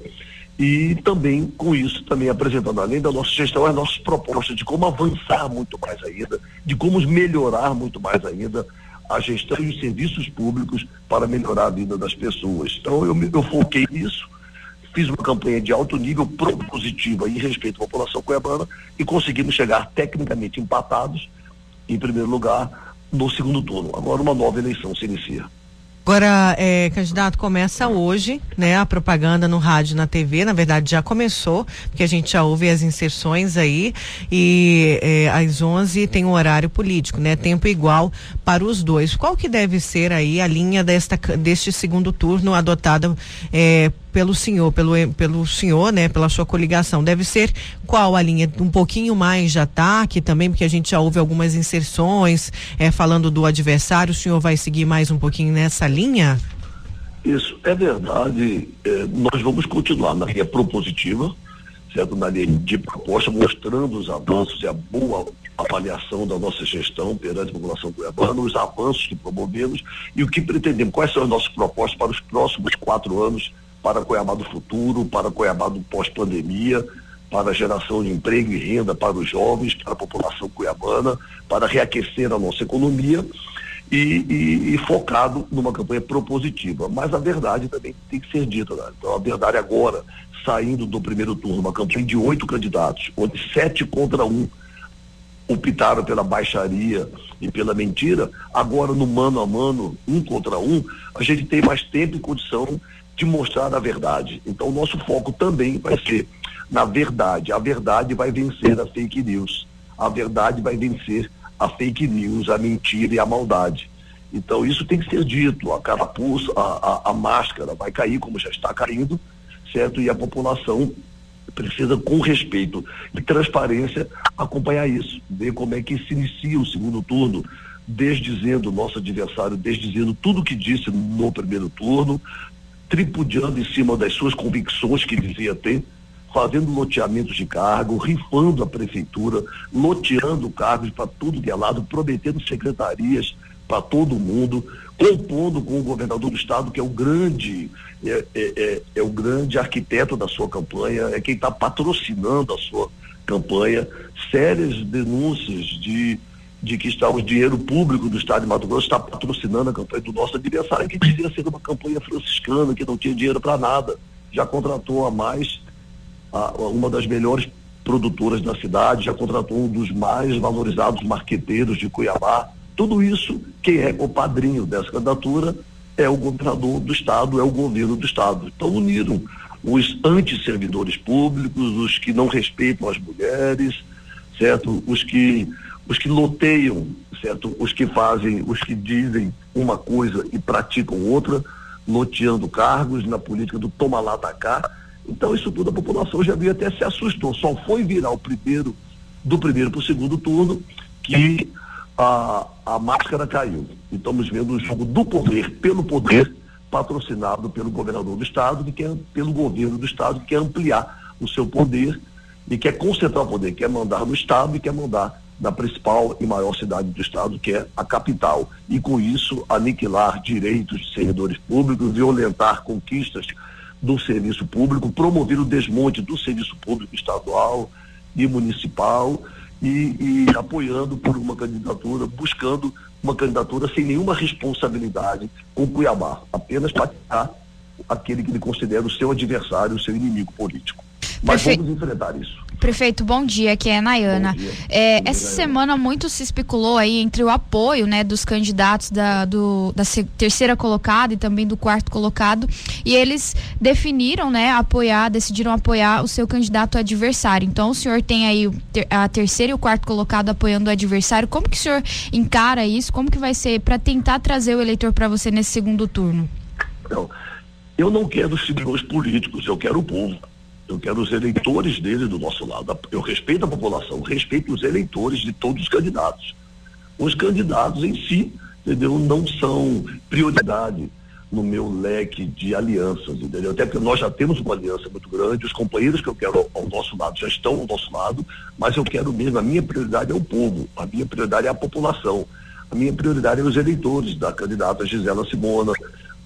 e também com isso também apresentando além da nossa gestão as nossas propostas de como avançar muito mais ainda, de como melhorar muito mais ainda a gestão e os serviços públicos para melhorar a vida das pessoas. Então eu, eu foquei nisso, fiz uma campanha de alto nível propositiva em respeito à população cuiabana e conseguimos chegar tecnicamente empatados em primeiro lugar no segundo turno. Agora uma nova eleição se inicia. Agora, é, candidato, começa hoje, né? A propaganda no rádio e na TV, na verdade já começou, porque a gente já ouve as inserções aí e é, às 11 tem um horário político, né? Tempo igual para os dois. Qual que deve ser aí a linha desta, deste segundo turno adotada é, pelo senhor, pelo, pelo senhor, né, pela sua coligação, deve ser qual a linha? Um pouquinho mais de ataque também, porque a gente já ouve algumas inserções é, falando do adversário, o senhor vai seguir mais um pouquinho nessa linha? Isso, é verdade. É, nós vamos continuar na linha propositiva, certo? Na linha de proposta, mostrando os avanços e a boa avaliação da nossa gestão perante a população cuiabana, os avanços que promovemos e o que pretendemos, quais são as nossas propostas para os próximos quatro anos para Cuiabá do futuro, para Cuiabá do pós-pandemia, para a geração de emprego e renda para os jovens, para a população cuiabana, para reaquecer a nossa economia e, e, e focado numa campanha propositiva. Mas a verdade também tem que ser dita. Né? Então, a verdade agora, saindo do primeiro turno, uma campanha de oito candidatos, onde sete contra um optaram pela baixaria e pela mentira, agora no mano a mano, um contra um, a gente tem mais tempo e condição de mostrar a verdade. Então, o nosso foco também vai ser na verdade. A verdade vai vencer a fake news. A verdade vai vencer a fake news, a mentira e a maldade. Então isso tem que ser dito, a carapuça, a, a, a máscara vai cair como já está caindo, certo? E a população precisa, com respeito e transparência, acompanhar isso, ver como é que se inicia o segundo turno, desdizendo o nosso adversário, desdizendo tudo que disse no primeiro turno, tripudiando em cima das suas convicções que dizia ter, fazendo loteamentos de cargo, rifando a prefeitura, loteando cargos para tudo que é lado, prometendo secretarias para todo mundo, compondo com o governador do estado, que é o grande, é, é, é, é o grande arquiteto da sua campanha, é quem está patrocinando a sua campanha, sérias denúncias de, de que está o dinheiro público do estado de Mato Grosso está patrocinando a campanha do nosso adversário, que dizia ser uma campanha franciscana, que não tinha dinheiro para nada. Já contratou a mais a, uma das melhores produtoras da cidade, já contratou um dos mais valorizados marqueteiros de Cuiabá, tudo isso, quem é o padrinho dessa candidatura é o governador do Estado, é o governo do Estado. Então uniram os antisservidores públicos, os que não respeitam as mulheres, certo? Os que, os que loteiam, certo? Os que fazem, os que dizem uma coisa e praticam outra, loteando cargos na política do toma lá da cá. Então isso tudo a população já viu até se assustou. Só foi virar o primeiro, do primeiro para o segundo turno, que a, a máscara caiu. E estamos vendo o jogo do poder pelo poder, patrocinado pelo governador do estado, que quer, pelo governo do estado, que quer ampliar o seu poder e quer concentrar o poder, quer mandar no estado e quer mandar na principal e maior cidade do estado, que é a capital. E com isso aniquilar direitos de servidores públicos, violentar conquistas do serviço público, promover o desmonte do serviço público estadual e municipal e, e apoiando por uma candidatura, buscando uma candidatura sem nenhuma responsabilidade com Cuiabá, apenas para aquele que ele considera o seu adversário, o seu inimigo político. Mas Perfeito. vamos enfrentar isso. Prefeito, bom dia, aqui é a Nayana. É, essa Nayana. semana muito se especulou aí entre o apoio né, dos candidatos da, do, da terceira colocada e também do quarto colocado. E eles definiram, né, apoiar, decidiram apoiar o seu candidato adversário. Então o senhor tem aí a terceira e o quarto colocado apoiando o adversário. Como que o senhor encara isso? Como que vai ser para tentar trazer o eleitor para você nesse segundo turno? Não, eu não quero os seguidores políticos, eu quero o povo. Eu quero os eleitores dele do nosso lado. Eu respeito a população, respeito os eleitores de todos os candidatos. Os candidatos em si, entendeu, não são prioridade no meu leque de alianças, entendeu? Até porque nós já temos uma aliança muito grande, os companheiros que eu quero ao, nosso lado já estão ao nosso lado, mas eu quero mesmo, a minha prioridade é o povo, a minha prioridade é a população, a minha prioridade é os eleitores da candidata Gisela Simona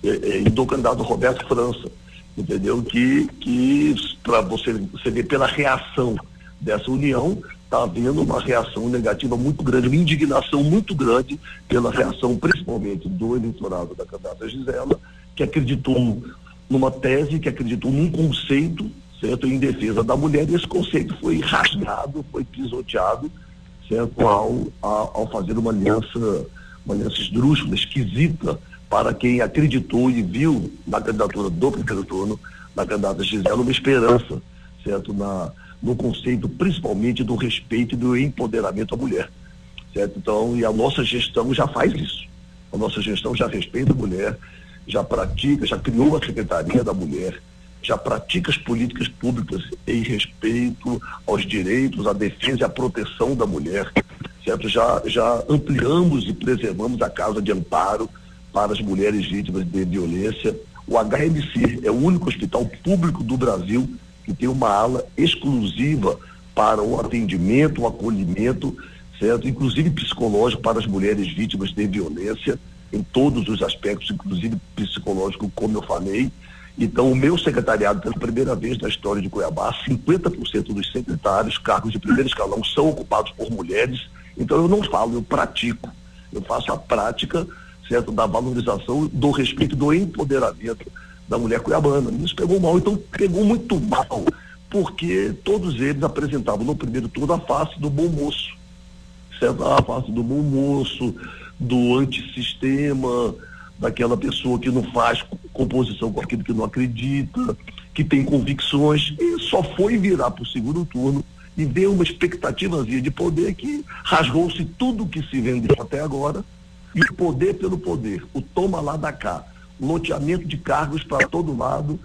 e, e do candidato Roberto França entendeu? Que, que para você, você ver pela reação dessa união, está havendo uma reação negativa muito grande, uma indignação muito grande pela reação, principalmente do eleitorado da candidata Gisela, que acreditou numa tese, que acreditou num conceito, certo, em defesa da mulher, e esse conceito foi rasgado, foi pisoteado, certo, ao, ao, fazer uma aliança, uma aliança esdrúxula, esquisita, para quem acreditou e viu na candidatura do primeiro turno, na candidata Gisela, uma esperança, certo? Na, no conceito principalmente do respeito e do empoderamento à mulher. Certo? Então, e a nossa gestão já faz isso. A nossa gestão já respeita a mulher, já pratica, já criou a Secretaria da Mulher, já pratica as políticas públicas em respeito aos direitos, à defesa e à proteção da mulher. Certo? Já, já ampliamos e preservamos a Casa de Amparo, para as mulheres vítimas de violência. O HMC é o único hospital público do Brasil que tem uma ala exclusiva para o atendimento, o acolhimento, certo? Inclusive psicológico para as mulheres vítimas de violência, em todos os aspectos, inclusive psicológico, como eu falei. Então, o meu secretariado, pela primeira vez na história de Cuiabá, 50% dos secretários, cargos de primeiro escalão, são ocupados por mulheres. Então, eu não falo, eu pratico. Eu faço a prática certo? Da valorização, do respeito, do empoderamento da mulher cuiabana. Isso pegou mal, então pegou muito mal, porque todos eles apresentavam no primeiro turno a face do bom moço, certo? A face do bom moço, do antissistema, daquela pessoa que não faz composição com aquilo que não acredita, que tem convicções, e só foi virar para o segundo turno e veio uma expectativazinha de poder que rasgou-se tudo que se vendeu até agora e o poder pelo poder, o toma lá da cá, loteamento de cargos para todo lado,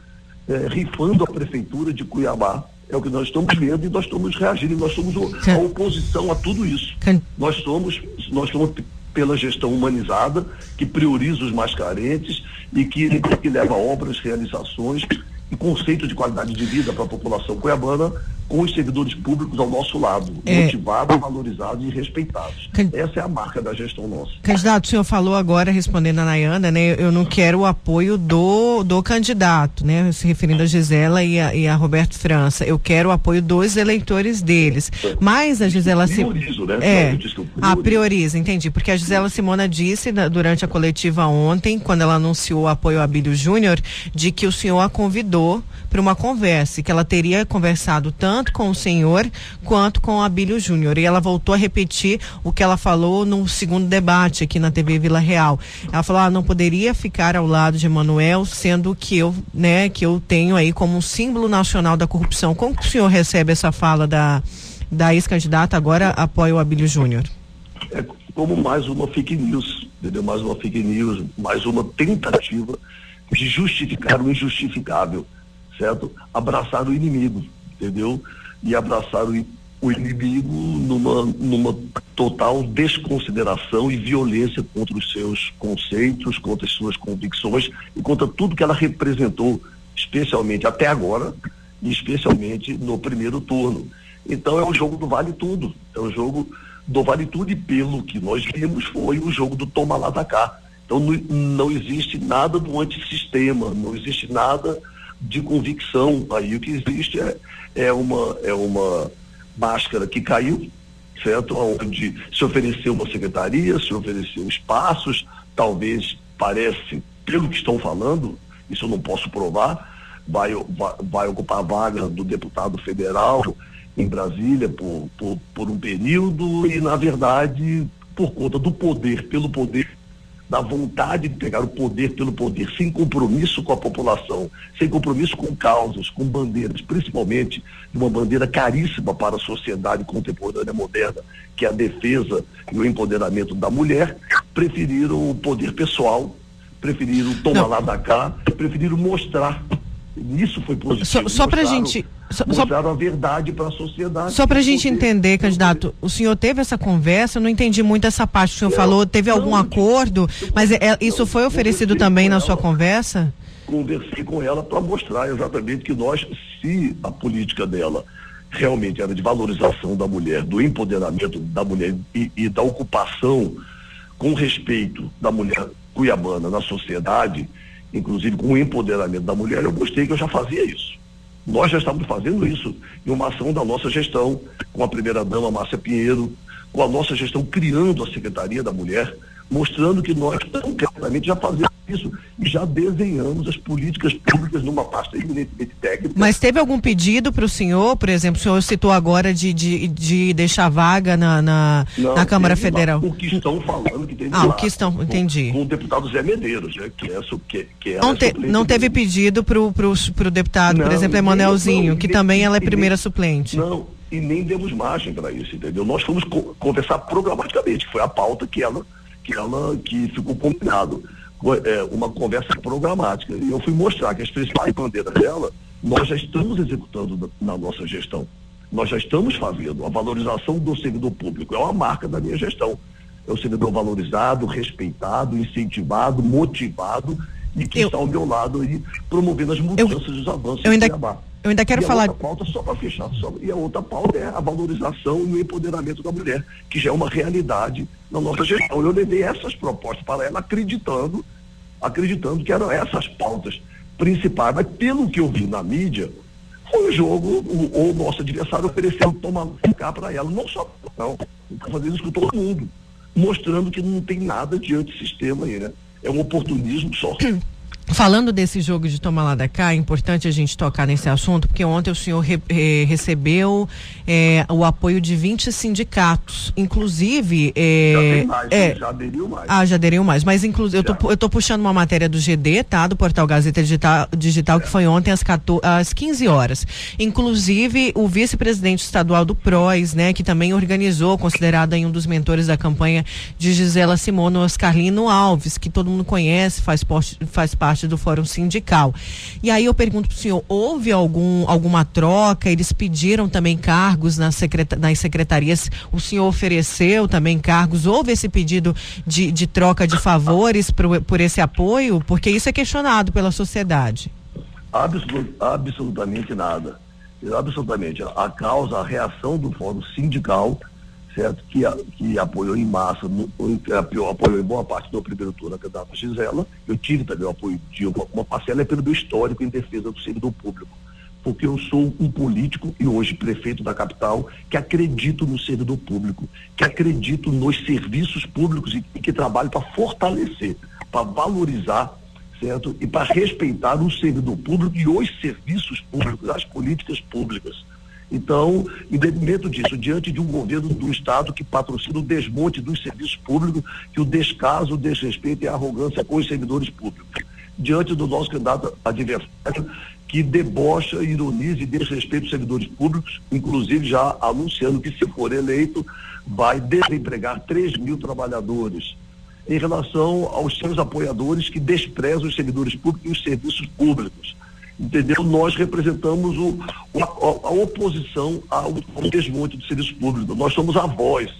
eh, rifando a prefeitura de Cuiabá. É o que nós estamos vendo e nós estamos reagindo, nós somos a oposição a tudo isso. Nós somos, nós somos pela gestão humanizada, que prioriza os mais carentes e que, que leva obras, realizações e conceito de qualidade de vida para a população cuiabana com os servidores públicos ao nosso lado, é... motivados, valorizados e respeitados. Can... Essa é a marca da gestão nossa. Candidato, o senhor falou agora, respondendo a Nayana, né? Eu não quero o apoio do, do candidato, né? Se referindo a Gisela e a, e a Roberto França. Eu quero o apoio dos eleitores deles. É. Mas a Gisela Simona. Né? É. Ah, prioriza, entendi. Porque a Gisela Simona disse na, durante a coletiva ontem, quando ela anunciou o apoio a Abílio Júnior, de que o senhor a convidou para uma conversa, que ela teria conversado tanto com o senhor quanto com a Abílio Júnior. E ela voltou a repetir o que ela falou no segundo debate aqui na TV Vila Real. Ela falou: ah, não poderia ficar ao lado de Emanuel, sendo que eu, né, que eu tenho aí como um símbolo nacional da corrupção. Como que o senhor recebe essa fala da, da ex-candidata, agora apoia o Abílio Júnior? É como mais uma fake news, entendeu? Mais uma fake news, mais uma tentativa de justificar o injustificável certo? Abraçar o inimigo, entendeu? E abraçar o, o inimigo numa, numa total desconsideração e violência contra os seus conceitos, contra as suas convicções e contra tudo que ela representou, especialmente até agora, e especialmente no primeiro turno. Então é um jogo do vale tudo, é um jogo do vale tudo e pelo que nós vimos foi o jogo do toma lá da cá. Então não, não existe nada do antissistema, não existe nada de convicção. Aí o que existe é, é, uma, é uma máscara que caiu, certo? Onde se ofereceu uma secretaria, se ofereceu espaços, talvez parece, pelo que estão falando, isso eu não posso provar, vai, vai, vai ocupar a vaga do deputado federal em Brasília por, por, por um período e, na verdade, por conta do poder, pelo poder da vontade de pegar o poder pelo poder, sem compromisso com a população, sem compromisso com causas, com bandeiras, principalmente de uma bandeira caríssima para a sociedade contemporânea moderna, que é a defesa e o empoderamento da mulher, preferiram o poder pessoal, preferiram tomar lá da cá, preferiram mostrar Nisso foi positivo. Só, só para a gente. Só, mostraram a verdade para a sociedade. Só para a gente entender, candidato, o senhor teve essa conversa, eu não entendi muito essa parte que o senhor falou, teve não, algum acordo, mas é, é isso foi oferecido também na ela, sua conversa? Conversei com ela para mostrar exatamente que nós, se a política dela realmente era de valorização da mulher, do empoderamento da mulher e, e da ocupação com respeito da mulher cuiabana na sociedade, inclusive com o empoderamento da mulher, eu gostei que eu já fazia isso. Nós já estamos fazendo isso em uma ação da nossa gestão, com a primeira-dama Márcia Pinheiro, com a nossa gestão criando a Secretaria da Mulher, mostrando que nós tão claramente já fazemos isso e já desenhamos as políticas públicas numa pasta eminentemente técnica. Mas teve algum pedido para o senhor, por exemplo, o senhor citou agora de, de, de deixar vaga na, na, Não, na Câmara Federal? o que estão falando que tem Ah, o que estão, entendi. Com, com o deputado Zé Medeiros, né, que é, que, que é não, te, não teve pedido para o deputado, não, por exemplo, Emanuelzinho, que nem, também ela é primeira nem, suplente. Não, e nem demos margem para isso, entendeu? Nós fomos co conversar programaticamente, foi a pauta que ela que ela que ficou combinado. É, uma conversa programática. E eu fui mostrar que as principais bandeiras dela nós já estamos executando na nossa gestão. Nós já estamos fazendo. A valorização do servidor público é uma marca da minha gestão. É o servidor valorizado respeitado incentivado motivado e que eu, está ao meu lado aí promovendo as mudanças e os avanços eu ainda... Eu ainda quero e falar. A outra pauta, só para fechar, só, e a outra pauta é a valorização e o empoderamento da mulher, que já é uma realidade na nossa gestão. Eu levei essas propostas para ela acreditando, acreditando que eram essas pautas principais. Mas pelo que eu vi na mídia, foi o jogo, o, o nosso adversário ofereceu tomar ficar para ela. Não só não, está fazendo isso com todo mundo, mostrando que não tem nada de antissistema aí, né? É um oportunismo só. Falando desse jogo de tomar lá da cá, é importante a gente tocar nesse assunto, porque ontem o senhor re, re, recebeu é, o apoio de 20 sindicatos, inclusive. É, já tem mais, é, já aderiu mais. Ah, já aderiu mais. Mas inclusive, eu tô, eu tô puxando uma matéria do GD, tá? Do portal Gazeta Digital, Digital que foi ontem às, 14, às 15 horas. Inclusive, o vice-presidente estadual do PROS, né, que também organizou, considerado aí um dos mentores da campanha de Gisela Simono, Oscarlino Alves, que todo mundo conhece, faz, faz parte parte do Fórum Sindical. E aí eu pergunto para o senhor, houve algum, alguma troca? Eles pediram também cargos nas, secreta nas secretarias? O senhor ofereceu também cargos? Houve esse pedido de, de troca de favores por, por esse apoio? Porque isso é questionado pela sociedade. Absolut, absolutamente nada. Absolutamente. A causa, a reação do Fórum Sindical certo? Que, que apoiou em massa, no, apoiou em boa parte do primeiro turno a candidata Gisela. Eu tive também o apoio de uma, uma parcela é pelo meu histórico em defesa do servidor público. Porque eu sou um político e hoje prefeito da capital que acredito no servidor público, que acredito nos serviços públicos e, e que trabalho para fortalecer, para valorizar certo? E para respeitar o servidor público e os serviços públicos, as políticas públicas. Então, detrimento disso, diante de um governo do Estado que patrocina o desmonte dos serviços públicos, que o descaso, o desrespeito e a arrogância com os servidores públicos. Diante do nosso candidato adversário, que debocha, ironiza e desrespeita os servidores públicos, inclusive já anunciando que, se for eleito, vai desempregar 3 mil trabalhadores. Em relação aos seus apoiadores que desprezam os servidores públicos e os serviços públicos entendeu? Nós representamos o, a, a, oposição ao, ao desmonte do serviço público. Nós somos a voz,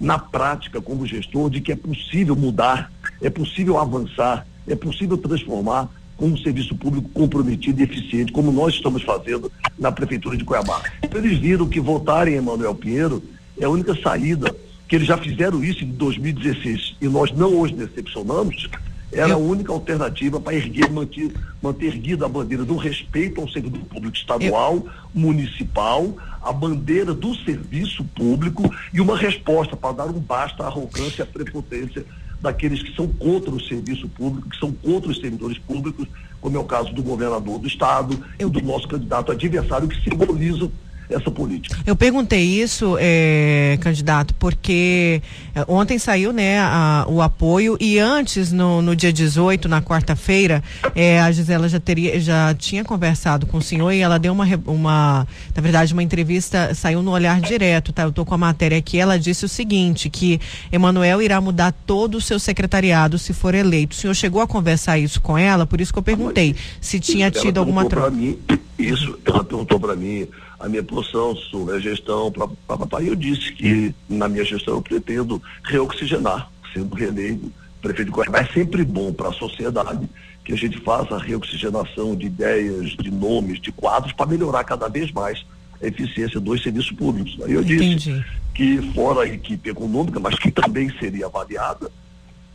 na prática, como gestor, de que é possível mudar, é possível avançar, é possível transformar com um serviço público comprometido e eficiente, como nós estamos fazendo na Prefeitura de Cuiabá. Eles viram que votarem em Emanuel Pinheiro é a única saída, que eles já fizeram isso em 2016 e nós não hoje decepcionamos, era a única alternativa para erguer, manter, manter erguida a bandeira do respeito ao servidor público estadual, Eu... municipal, a bandeira do serviço público e uma resposta para dar um basta à arrogância e à prepotência daqueles que são contra o serviço público, que são contra os servidores públicos, como é o caso do governador do estado Eu... e do nosso candidato adversário, que simbolizam essa política. Eu perguntei isso, é, candidato, porque é, ontem saiu né, a, o apoio e antes, no, no dia 18, na quarta-feira, é, a Gisela já, teria, já tinha conversado com o senhor e ela deu uma, uma, na verdade, uma entrevista, saiu no olhar direto, tá? Eu estou com a matéria aqui, ela disse o seguinte, que Emanuel irá mudar todo o seu secretariado se for eleito. O senhor chegou a conversar isso com ela, por isso que eu perguntei se tinha tido alguma troca. Mim, isso, ela perguntou para mim a minha posição sobre a gestão, para papai. Eu disse que na minha gestão eu pretendo reoxigenar, sendo reeleito prefeito de Cuiabá. É sempre bom para a sociedade que a gente faça a reoxigenação de ideias, de nomes, de quadros, para melhorar cada vez mais a eficiência dos serviços públicos. Aí eu disse Entendi. que fora a equipe econômica, mas que também seria avaliada,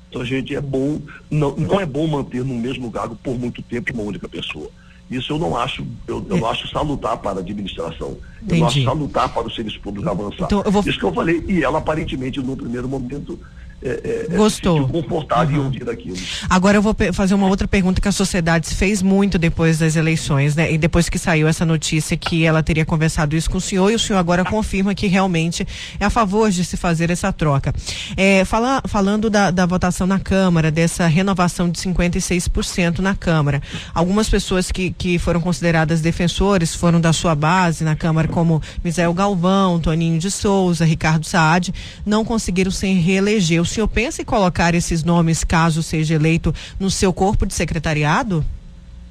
então a gente é bom, não, não é bom manter no mesmo cargo por muito tempo uma única pessoa. Isso eu não acho, eu, eu não acho salutar para a administração. Entendi. Eu não acho salutar para o serviço público avançar. Então, vou... Isso que eu falei. E ela aparentemente, no primeiro momento, é, é, é Gostou. confortável uhum. em ouvir aquilo. Agora eu vou fazer uma outra pergunta que a sociedade fez muito depois das eleições, né? E depois que saiu essa notícia que ela teria conversado isso com o senhor e o senhor agora confirma que realmente é a favor de se fazer essa troca. É, fala, falando da, da votação na Câmara, dessa renovação de 56% na Câmara. Algumas pessoas que, que foram consideradas defensores foram da sua base na Câmara, como Misael Galvão, Toninho de Souza, Ricardo Saad, não conseguiram se reeleger senhor pensa em colocar esses nomes, caso seja eleito, no seu corpo de secretariado?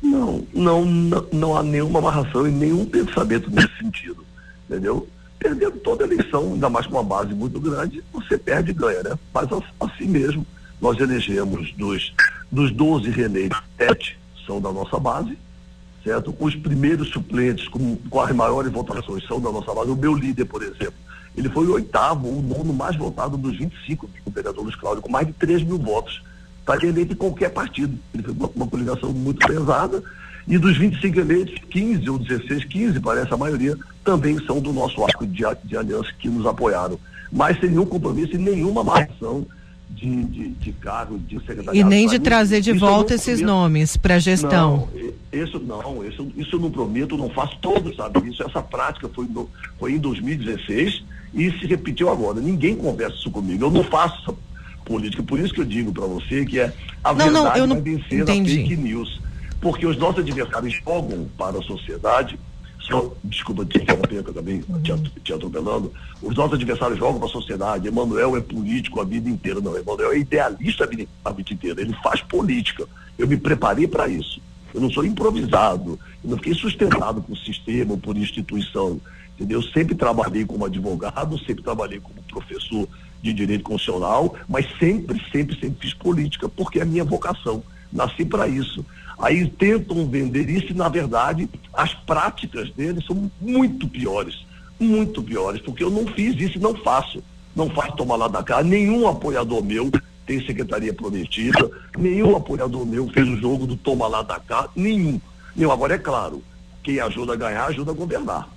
Não, não, não, não há nenhuma amarração e nenhum pensamento nesse sentido. Entendeu? Perdendo toda eleição, ainda mais com uma base muito grande, você perde e ganha, né? Mas assim mesmo, nós elegemos dos, dos 12 reeleitos, 7 são da nossa base, certo? Os primeiros suplentes com, com as maiores votações são da nossa base. O meu líder, por exemplo, ele foi o oitavo, o nono mais votado dos 25, o vereador Luiz Cláudio, com mais de 3 mil votos. Estaria eleito em qualquer partido. Ele foi uma, uma coligação muito pesada. E dos 25 eleitos, 15 ou 16, 15, parece a maioria, também são do nosso arco de, de aliança que nos apoiaram. Mas sem nenhum compromisso e nenhuma marcação de, de, de cargo de secretário. E nem de trazer de volta esses nomes para a gestão. Não, isso não, isso, isso eu não prometo, não faço todos, sabe? Isso, essa prática foi, no, foi em 2016 e se repetiu agora. Ninguém conversa isso comigo. Eu não faço essa política. Por isso que eu digo para você que é a não, verdade não, eu não vai vencer entendi. a fake news. Porque os nossos adversários jogam para a sociedade só, desculpa te interromper, que eu acabei te, at- te atropelando. Os nossos adversários jogam para a sociedade. Emanuel é político a vida inteira. Não, Emanuel é idealista a vida, a vida inteira. Ele faz política. Eu me preparei para isso. Eu não sou improvisado. Eu não fiquei sustentado por sistema ou por instituição. Entendeu? Eu sempre trabalhei como advogado, sempre trabalhei como professor de direito constitucional, mas sempre, sempre, sempre fiz política, porque é a minha vocação. Nasci para isso. Aí tentam vender isso e, na verdade, as práticas deles são muito piores. Muito piores, porque eu não fiz isso e não faço. Não faço tomar lá da cá. Nenhum apoiador meu tem secretaria prometida, nenhum apoiador meu fez o jogo do toma lá da cá, nenhum. Nenhum. Agora, é claro, quem ajuda a ganhar, ajuda a governar.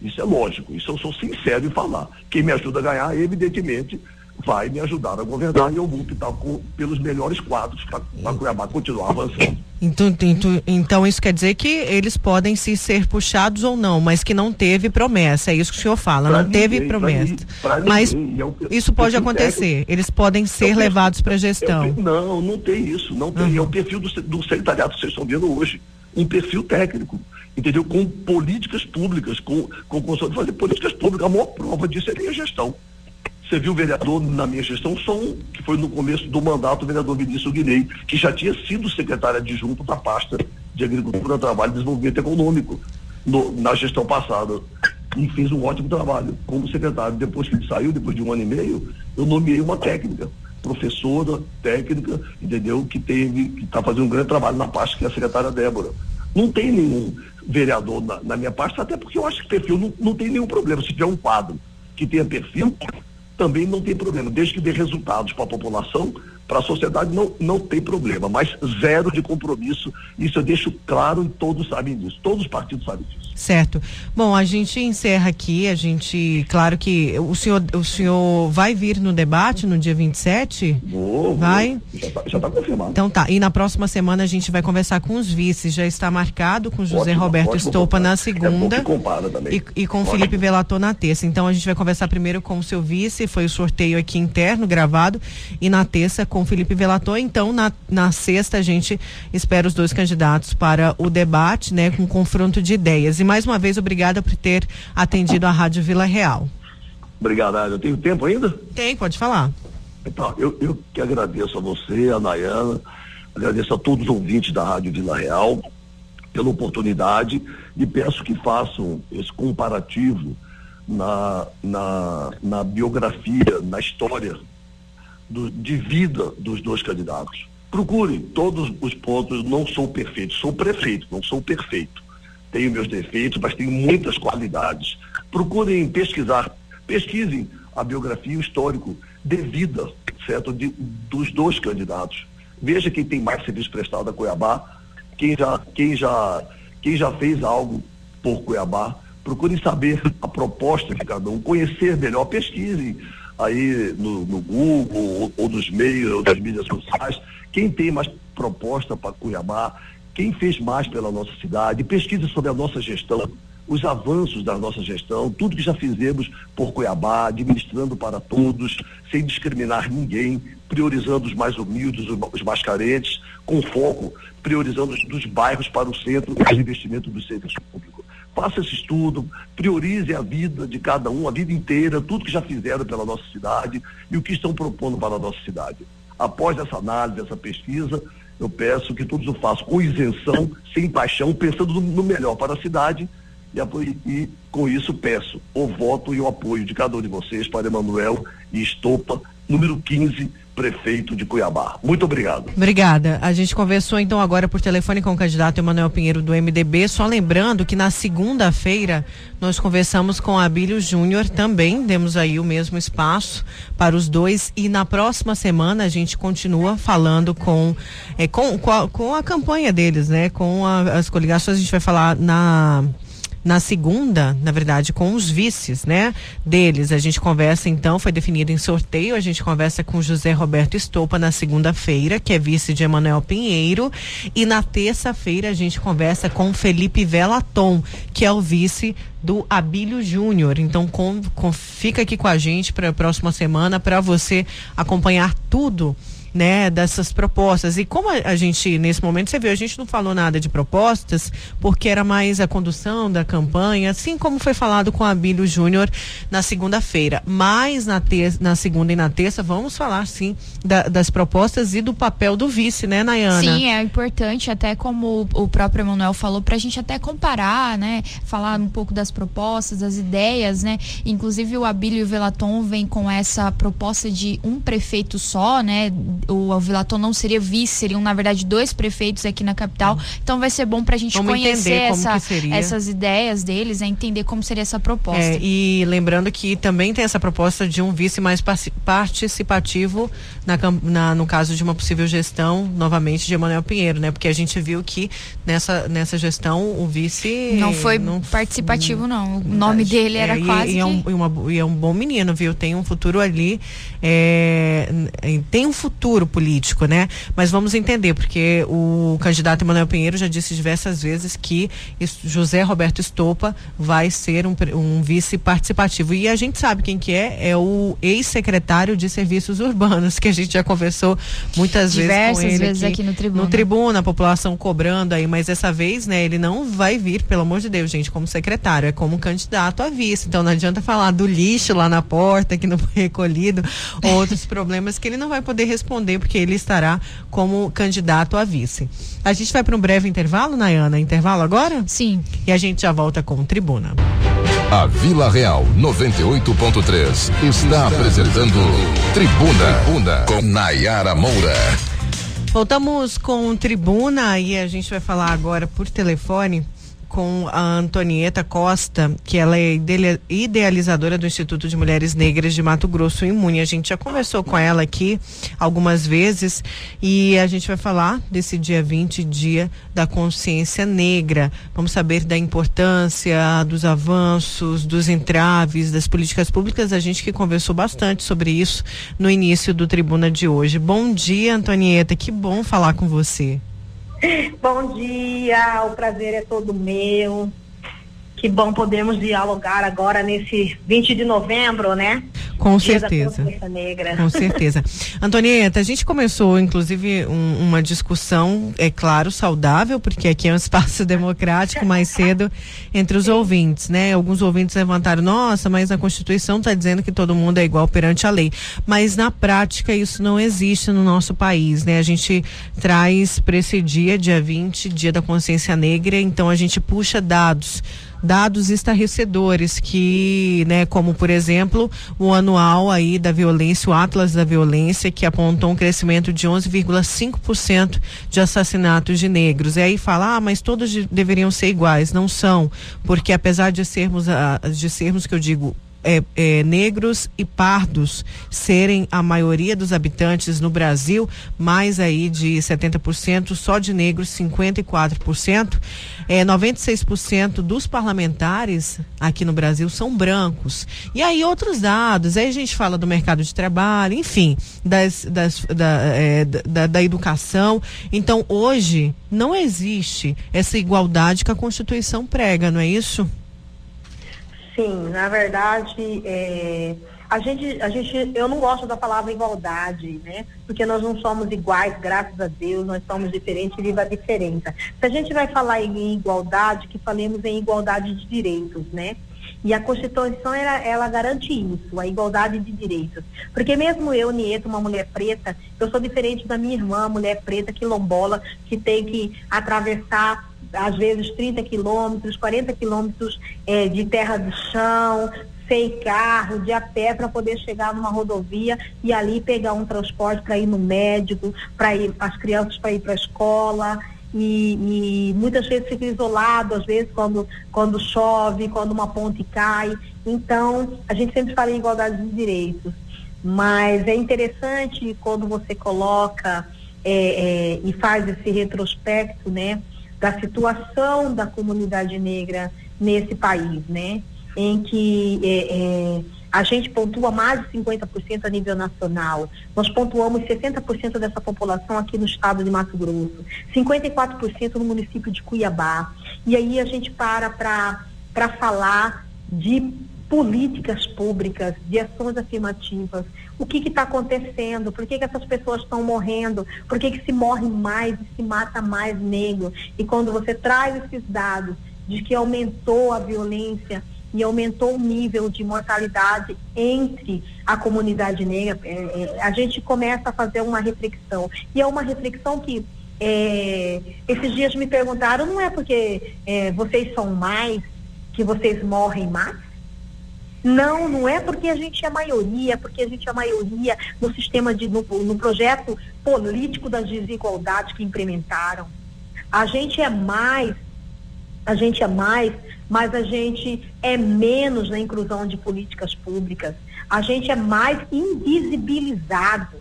Isso é lógico, isso eu sou sincero em falar. Quem me ajuda a ganhar, evidentemente, vai me ajudar a governar e eu vou optar pelos melhores quadros para Cuiabá continuar avançando. Então, então, então isso quer dizer que eles podem se ser puxados ou não, mas que não teve promessa. É isso que o senhor fala, Pra não teve ninguém, pra promessa. ni- pra mas é pe- isso pode acontecer. técnico. Eles podem ser perfil- levados para a gestão. pe- não, não tem isso. Não tem. É o perfil do, do secretariado que vocês estão vendo hoje. Um perfil técnico. Entendeu? Com políticas públicas, com, com condição de fazer políticas públicas. A maior prova disso é a gestão. Você viu o vereador na minha gestão, só um, que foi no começo do mandato, o vereador Vinícius Guinei, que já tinha sido secretário adjunto da pasta de Agricultura, Trabalho e Desenvolvimento Econômico no- na gestão passada. E fez um ótimo trabalho como secretário. Depois que ele saiu, depois de um ano e meio, eu nomeei uma técnica, professora, técnica, entendeu? Que teve, que está fazendo um grande trabalho na pasta, que é a secretária Débora. Não tem nenhum vereador na, na minha pasta, até porque eu acho que perfil não, não tem nenhum problema. Se tiver um quadro que tenha perfil, também não tem problema. Desde que dê resultados para a população, para a sociedade, não, não tem problema. Mas zero de compromisso. Isso eu deixo claro e todos sabem disso. Todos os partidos sabem disso. Certo. Bom, a gente encerra aqui. A gente, claro que o senhor, o senhor vai vir no debate no dia 27? Vou, vou. Vai? Já está tá confirmado. Então tá. E na próxima semana a gente vai conversar com os vices. Já está marcado com José Ótimo, Roberto ótimo Estopa na É segunda. que compara também. E, e com o Ótimo. Felipe Velator na terça. Então a gente vai conversar primeiro com o seu vice, foi o sorteio aqui interno, gravado, e na terça com o Felipe Velator. Então, na, na sexta, a gente espera os dois candidatos para o debate, né, com confronto de ideias. E mais uma vez, obrigada por ter atendido a Rádio Vila Real. Obrigado. Eu tenho tempo ainda? Tem, pode falar. Então, eu, eu que agradeço a você, a Nayana, agradeço a todos os ouvintes da Rádio Vila Real pela oportunidade e peço que façam esse comparativo na, na, na biografia, na história do- de vida dos dois candidatos. Procurem todos os pontos, não sou perfeito, sou prefeito, não sou perfeito. Tenho meus defeitos, mas tenho muitas qualidades. Procurem pesquisar, pesquisem a biografia e o histórico de vida, certo, de, dos dois candidatos. Veja quem tem mais serviço prestado a Cuiabá, quem já, quem já, quem já fez algo por Cuiabá. Procurem saber a proposta de cada um, conhecer melhor, pesquisem aí no, no Google ou, ou nos meios ou das mídias sociais, quem tem mais proposta para Cuiabá, quem fez mais pela nossa cidade, pesquise sobre a nossa gestão, os avanços da nossa gestão, tudo que já fizemos por Cuiabá, administrando para todos, sem discriminar ninguém, priorizando os mais humildes, os, os mais carentes, com foco, priorizando os dos bairros para o centro, os investimentos do serviço público. Faça esse estudo, priorize a vida de cada um, a vida inteira, tudo que já fizeram pela nossa cidade e o que estão propondo para a nossa cidade. Após essa análise, essa pesquisa, eu peço que todos o façam com isenção, sem paixão, pensando no, melhor para a cidade e, e com isso peço o voto e o apoio de cada um de vocês para Emanuel e Estopa, número 15, prefeito de Cuiabá. Muito obrigado. Obrigada. A gente conversou então agora por telefone com o candidato Emanuel Pinheiro do MDB. Só lembrando que na segunda-feira nós conversamos com Abílio Júnior também. Demos aí o mesmo espaço para os dois. E na próxima semana a gente continua falando com, eh, com, com, a, com a campanha deles, né? Com a- as coligações. A gente vai falar na na segunda, na verdade, com os vices, né? Deles. A gente conversa, então, foi definido em sorteio, a gente conversa com José Roberto Estopa na segunda-feira, que é vice de Emanuel Pinheiro, e na terça-feira a gente conversa com Felipe Velaton, que é o vice do Abílio Júnior. Então, com, com, fica aqui com a gente para a próxima semana para você acompanhar tudo né, dessas propostas. E como a, a, gente, nesse momento, você viu, a gente não falou nada de propostas, porque era mais a condução da campanha, assim como foi falado com a Abílio Júnior na segunda-feira. Mas na, ter, na segunda e na terça, vamos falar, sim, da, das propostas e do papel do vice, né, Nayana? Sim, é importante, até como o próprio Emanuel falou, para a gente até comparar, né, falar um pouco das propostas, das ideias, né, inclusive o Abílio Velaton vem com essa proposta de um prefeito só, né, o Alvilaton não seria vice, seriam na verdade dois prefeitos aqui na capital. Então vai ser bom para a gente Vamos conhecer essa, essas ideias deles, né? entender como seria essa proposta. É, e lembrando que também tem essa proposta de um vice mais participativo na, na, no caso de uma possível gestão novamente de Emanuel Pinheiro, né? Porque a gente viu que nessa, nessa gestão o vice não foi não, participativo não. O nome dele era é, quase e, e, é um, e, uma, e é um bom menino, viu? Tem um futuro ali, é, tem um futuro político, né? Mas vamos entender, porque o candidato Emanuel Pinheiro já disse diversas vezes que José Roberto Estopa vai ser um, um vice participativo. E a gente sabe quem que é, é o ex-secretário de Serviços Urbanos, que a gente já conversou muitas Diversas vezes com ele vezes aqui, aqui no Tribuna. No Tribuna, a população cobrando aí, mas dessa vez, né, ele não vai vir, pelo amor de Deus, gente, como secretário, é como candidato a vice. Então não adianta falar do lixo lá na porta que não foi recolhido, outros problemas que ele não vai poder responder responder, porque ele estará como candidato a vice. A gente vai para um breve intervalo, Nayana? Intervalo agora? Sim. E a gente já volta com Tribuna. A Vila Real 98.3 está apresentando Tribuna, Tribuna com Nayara Moura. Voltamos com Tribuna e a gente vai falar agora por telefone com a Antonieta Costa, que ela é idealizadora do Instituto de Mulheres Negras de Mato Grosso Imune. A gente já conversou com ela aqui algumas vezes e a gente vai falar desse dia 20, dia da consciência negra. Vamos saber da importância, dos avanços, dos entraves, das políticas públicas. A gente que conversou bastante sobre isso no início do Tribuna de hoje. Bom dia, Antonieta. Que bom falar com você. Bom dia, o prazer é todo meu. Que bom podemos dialogar agora nesse 20 de novembro, né? Com Dia certeza. Com certeza. Antonieta, a gente começou, inclusive, um, uma discussão, é claro, saudável, porque aqui é um espaço democrático mais cedo entre os ouvintes, né? Alguns ouvintes levantaram, nossa, mas a Constituição está dizendo que todo mundo é igual perante a lei. Mas na prática isso não existe no nosso país, né? A gente traz para esse dia, dia 20, dia da consciência negra, então a gente puxa dados dados estarrecedores que, né, como por exemplo, o anual aí da violência, o Atlas da Violência, que apontou um crescimento de 11,5% de assassinatos de negros. E aí fala, ah, mas todos deveriam ser iguais. Não são, porque apesar de sermos, de sermos que eu digo, é, é, negros e pardos serem a maioria dos habitantes no Brasil, mais aí de 70%, só de negros 54%. É, 96% dos parlamentares aqui no Brasil são brancos. E aí outros dados, aí a gente fala do mercado de trabalho, enfim, das, das, da, é, da, da educação. Então hoje não existe essa igualdade que a Constituição prega, não é isso? Sim, na verdade, é, a gente, a gente, eu não gosto da palavra igualdade, né? Porque nós não somos iguais, graças a Deus, nós somos diferentes, viva a diferença. Se a gente vai falar em igualdade, que falemos em igualdade de direitos, né? E a Constituição, ela, ela garante isso, a igualdade de direitos. Porque mesmo eu, Nieto, uma mulher preta, eu sou diferente da minha irmã, mulher preta, quilombola, que tem que atravessar às vezes 30 quilômetros, 40 quilômetros é, de terra do chão, sem carro, de a pé para poder chegar numa rodovia e ali pegar um transporte para ir no médico, para ir as crianças para ir para a escola. E, e, muitas vezes fica isolado, às vezes quando, quando chove, quando uma ponte cai. Então, a gente sempre fala em igualdade de direitos. Mas é interessante quando você coloca é, é, e faz esse retrospecto, né? Da situação da comunidade negra nesse país, né? Em que é, é, a gente pontua mais de 50% a nível nacional. Nós pontuamos 60% dessa população aqui no estado de Mato Grosso, 54% no município de Cuiabá. E aí a gente para para falar de políticas públicas, de ações afirmativas. O que está acontecendo? Por que, que essas pessoas estão morrendo? Por que, que se morre mais e se mata mais negro? E quando você traz esses dados de que aumentou a violência e aumentou o nível de mortalidade entre a comunidade negra, é, é, a gente começa a fazer uma reflexão. E é uma reflexão que é, esses dias me perguntaram, não é porque é, vocês são mais que vocês morrem mais? Não, não é porque a gente é maioria, porque a gente é maioria no sistema de no, no projeto político das desigualdades que implementaram. A gente é mais, a gente é mais, mas a gente é menos na inclusão de políticas públicas. A gente é mais invisibilizado,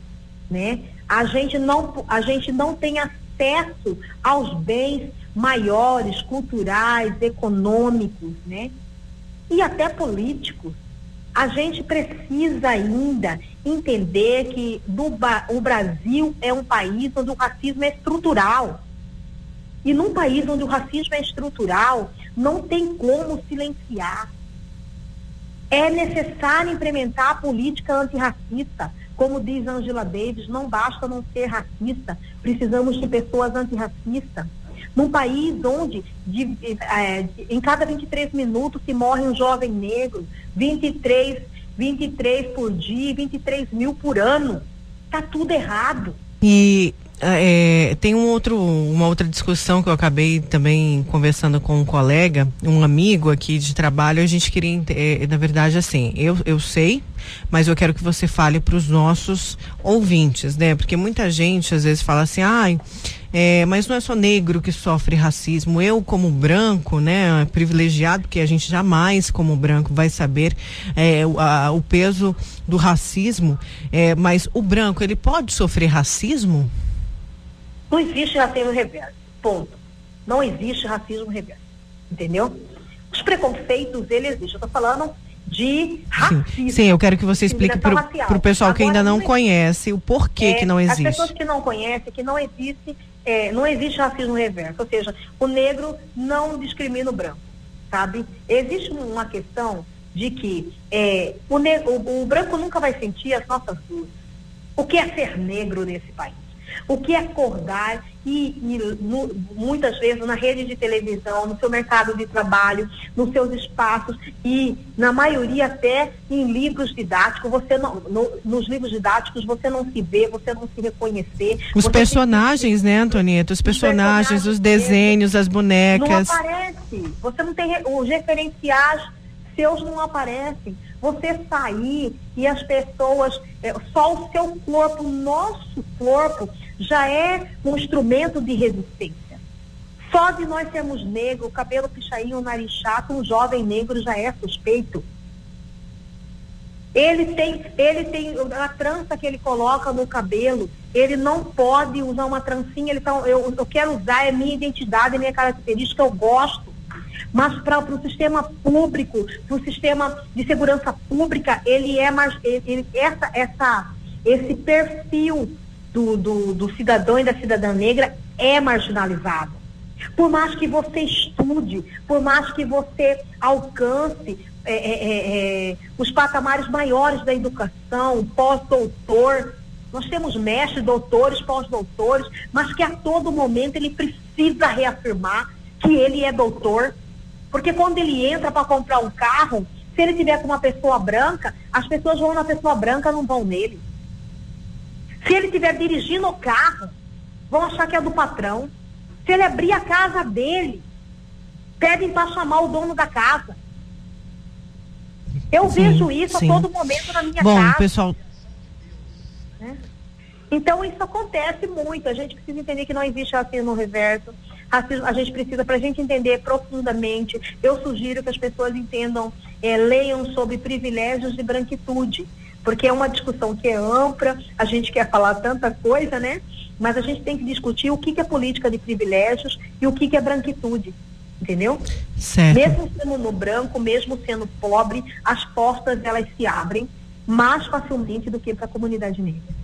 né? A gente não, a gente não tem acesso aos bens maiores, culturais, econômicos, né? E até políticos. A gente precisa ainda entender que do, o Brasil é um país onde o racismo é estrutural. E num país onde o racismo é estrutural, não tem como silenciar. É necessário implementar a política antirracista. Como diz Angela Davis, não basta não ser racista, precisamos de pessoas antirracistas num país onde de, é, de, em cada 23 minutos se morre um jovem negro, 23, 23 por dia, 23 mil por ano. Está tudo errado. E é, tem um outro, uma outra discussão que eu acabei também conversando com um colega, um amigo aqui de trabalho. A gente queria, é, na verdade, assim, eu, eu sei, mas eu quero que você fale para os nossos ouvintes, né? Porque muita gente às vezes fala assim, ai. É, mas não é só negro que sofre racismo. Eu, como branco, né, privilegiado, porque a gente jamais, como branco, vai saber é, o, a, o peso do racismo. É, mas o branco, ele pode sofrer racismo? Não existe racismo reverso. Ponto. Não existe racismo reverso. Entendeu? Os preconceitos, eles existem. Eu estou falando de racismo. Sim, sim, eu quero que você explique para o pessoal Agora, que ainda não, não conhece o porquê é, que não existe. As pessoas que não conhecem, que não existe, é, não existe racismo reverso. Ou seja, o negro não discrimina o branco, sabe? Existe uma questão de que é, o, o, o branco nunca vai sentir as nossas dores. O que é ser negro nesse país? O que é acordar e, e no, muitas vezes na rede de televisão, no seu mercado de trabalho, nos seus espaços e na maioria até em livros didáticos, você não, no, nos livros didáticos você não se vê, você não se reconhecer. Os personagens, né, Antonieta? Os personagens, os, personagens, os desenhos, as bonecas. Não aparece. Você não tem os referenciais seus não aparecem. Você sair e as pessoas, é, só o seu corpo, o nosso corpo, já é um instrumento de resistência. Só de nós sermos negros, cabelo pichainho, nariz chato, um jovem negro já é suspeito. Ele tem, ele tem a trança que ele coloca no cabelo, ele não pode usar uma trancinha, ele tá, eu, eu quero usar, é minha identidade, é minha característica, eu gosto. Mas para o sistema público, para o sistema de segurança pública, ele é mais, ele, essa, essa, esse perfil do, do, do cidadão e da cidadã negra é marginalizado. Por mais que você estude, por mais que você alcance é, é, é, é os patamares maiores da educação, pós-doutor, nós temos mestres, doutores, pós-doutores, mas que a todo momento ele precisa reafirmar que ele é doutor, porque quando ele entra para comprar um carro, se ele tiver com uma pessoa branca, as pessoas vão na pessoa branca, não vão nele. Se ele estiver dirigindo o carro, vão achar que é do patrão. Se ele abrir a casa dele, pedem para chamar o dono da casa. Eu sim, vejo isso sim. a todo momento na minha Bom, casa. Bom, pessoal. Né? Então isso acontece muito. A gente precisa entender que não existe racismo reverso. Racismo, a gente precisa, para a gente entender profundamente, eu sugiro que as pessoas entendam, é, leiam sobre privilégios de branquitude porque é uma discussão que é ampla, a gente quer falar tanta coisa, né? mas a gente tem que discutir o que, que é política de privilégios e o que, que é branquitude. Entendeu? Certo. Mesmo sendo no branco, mesmo sendo pobre, as portas elas se abrem mais facilmente do que para a comunidade negra.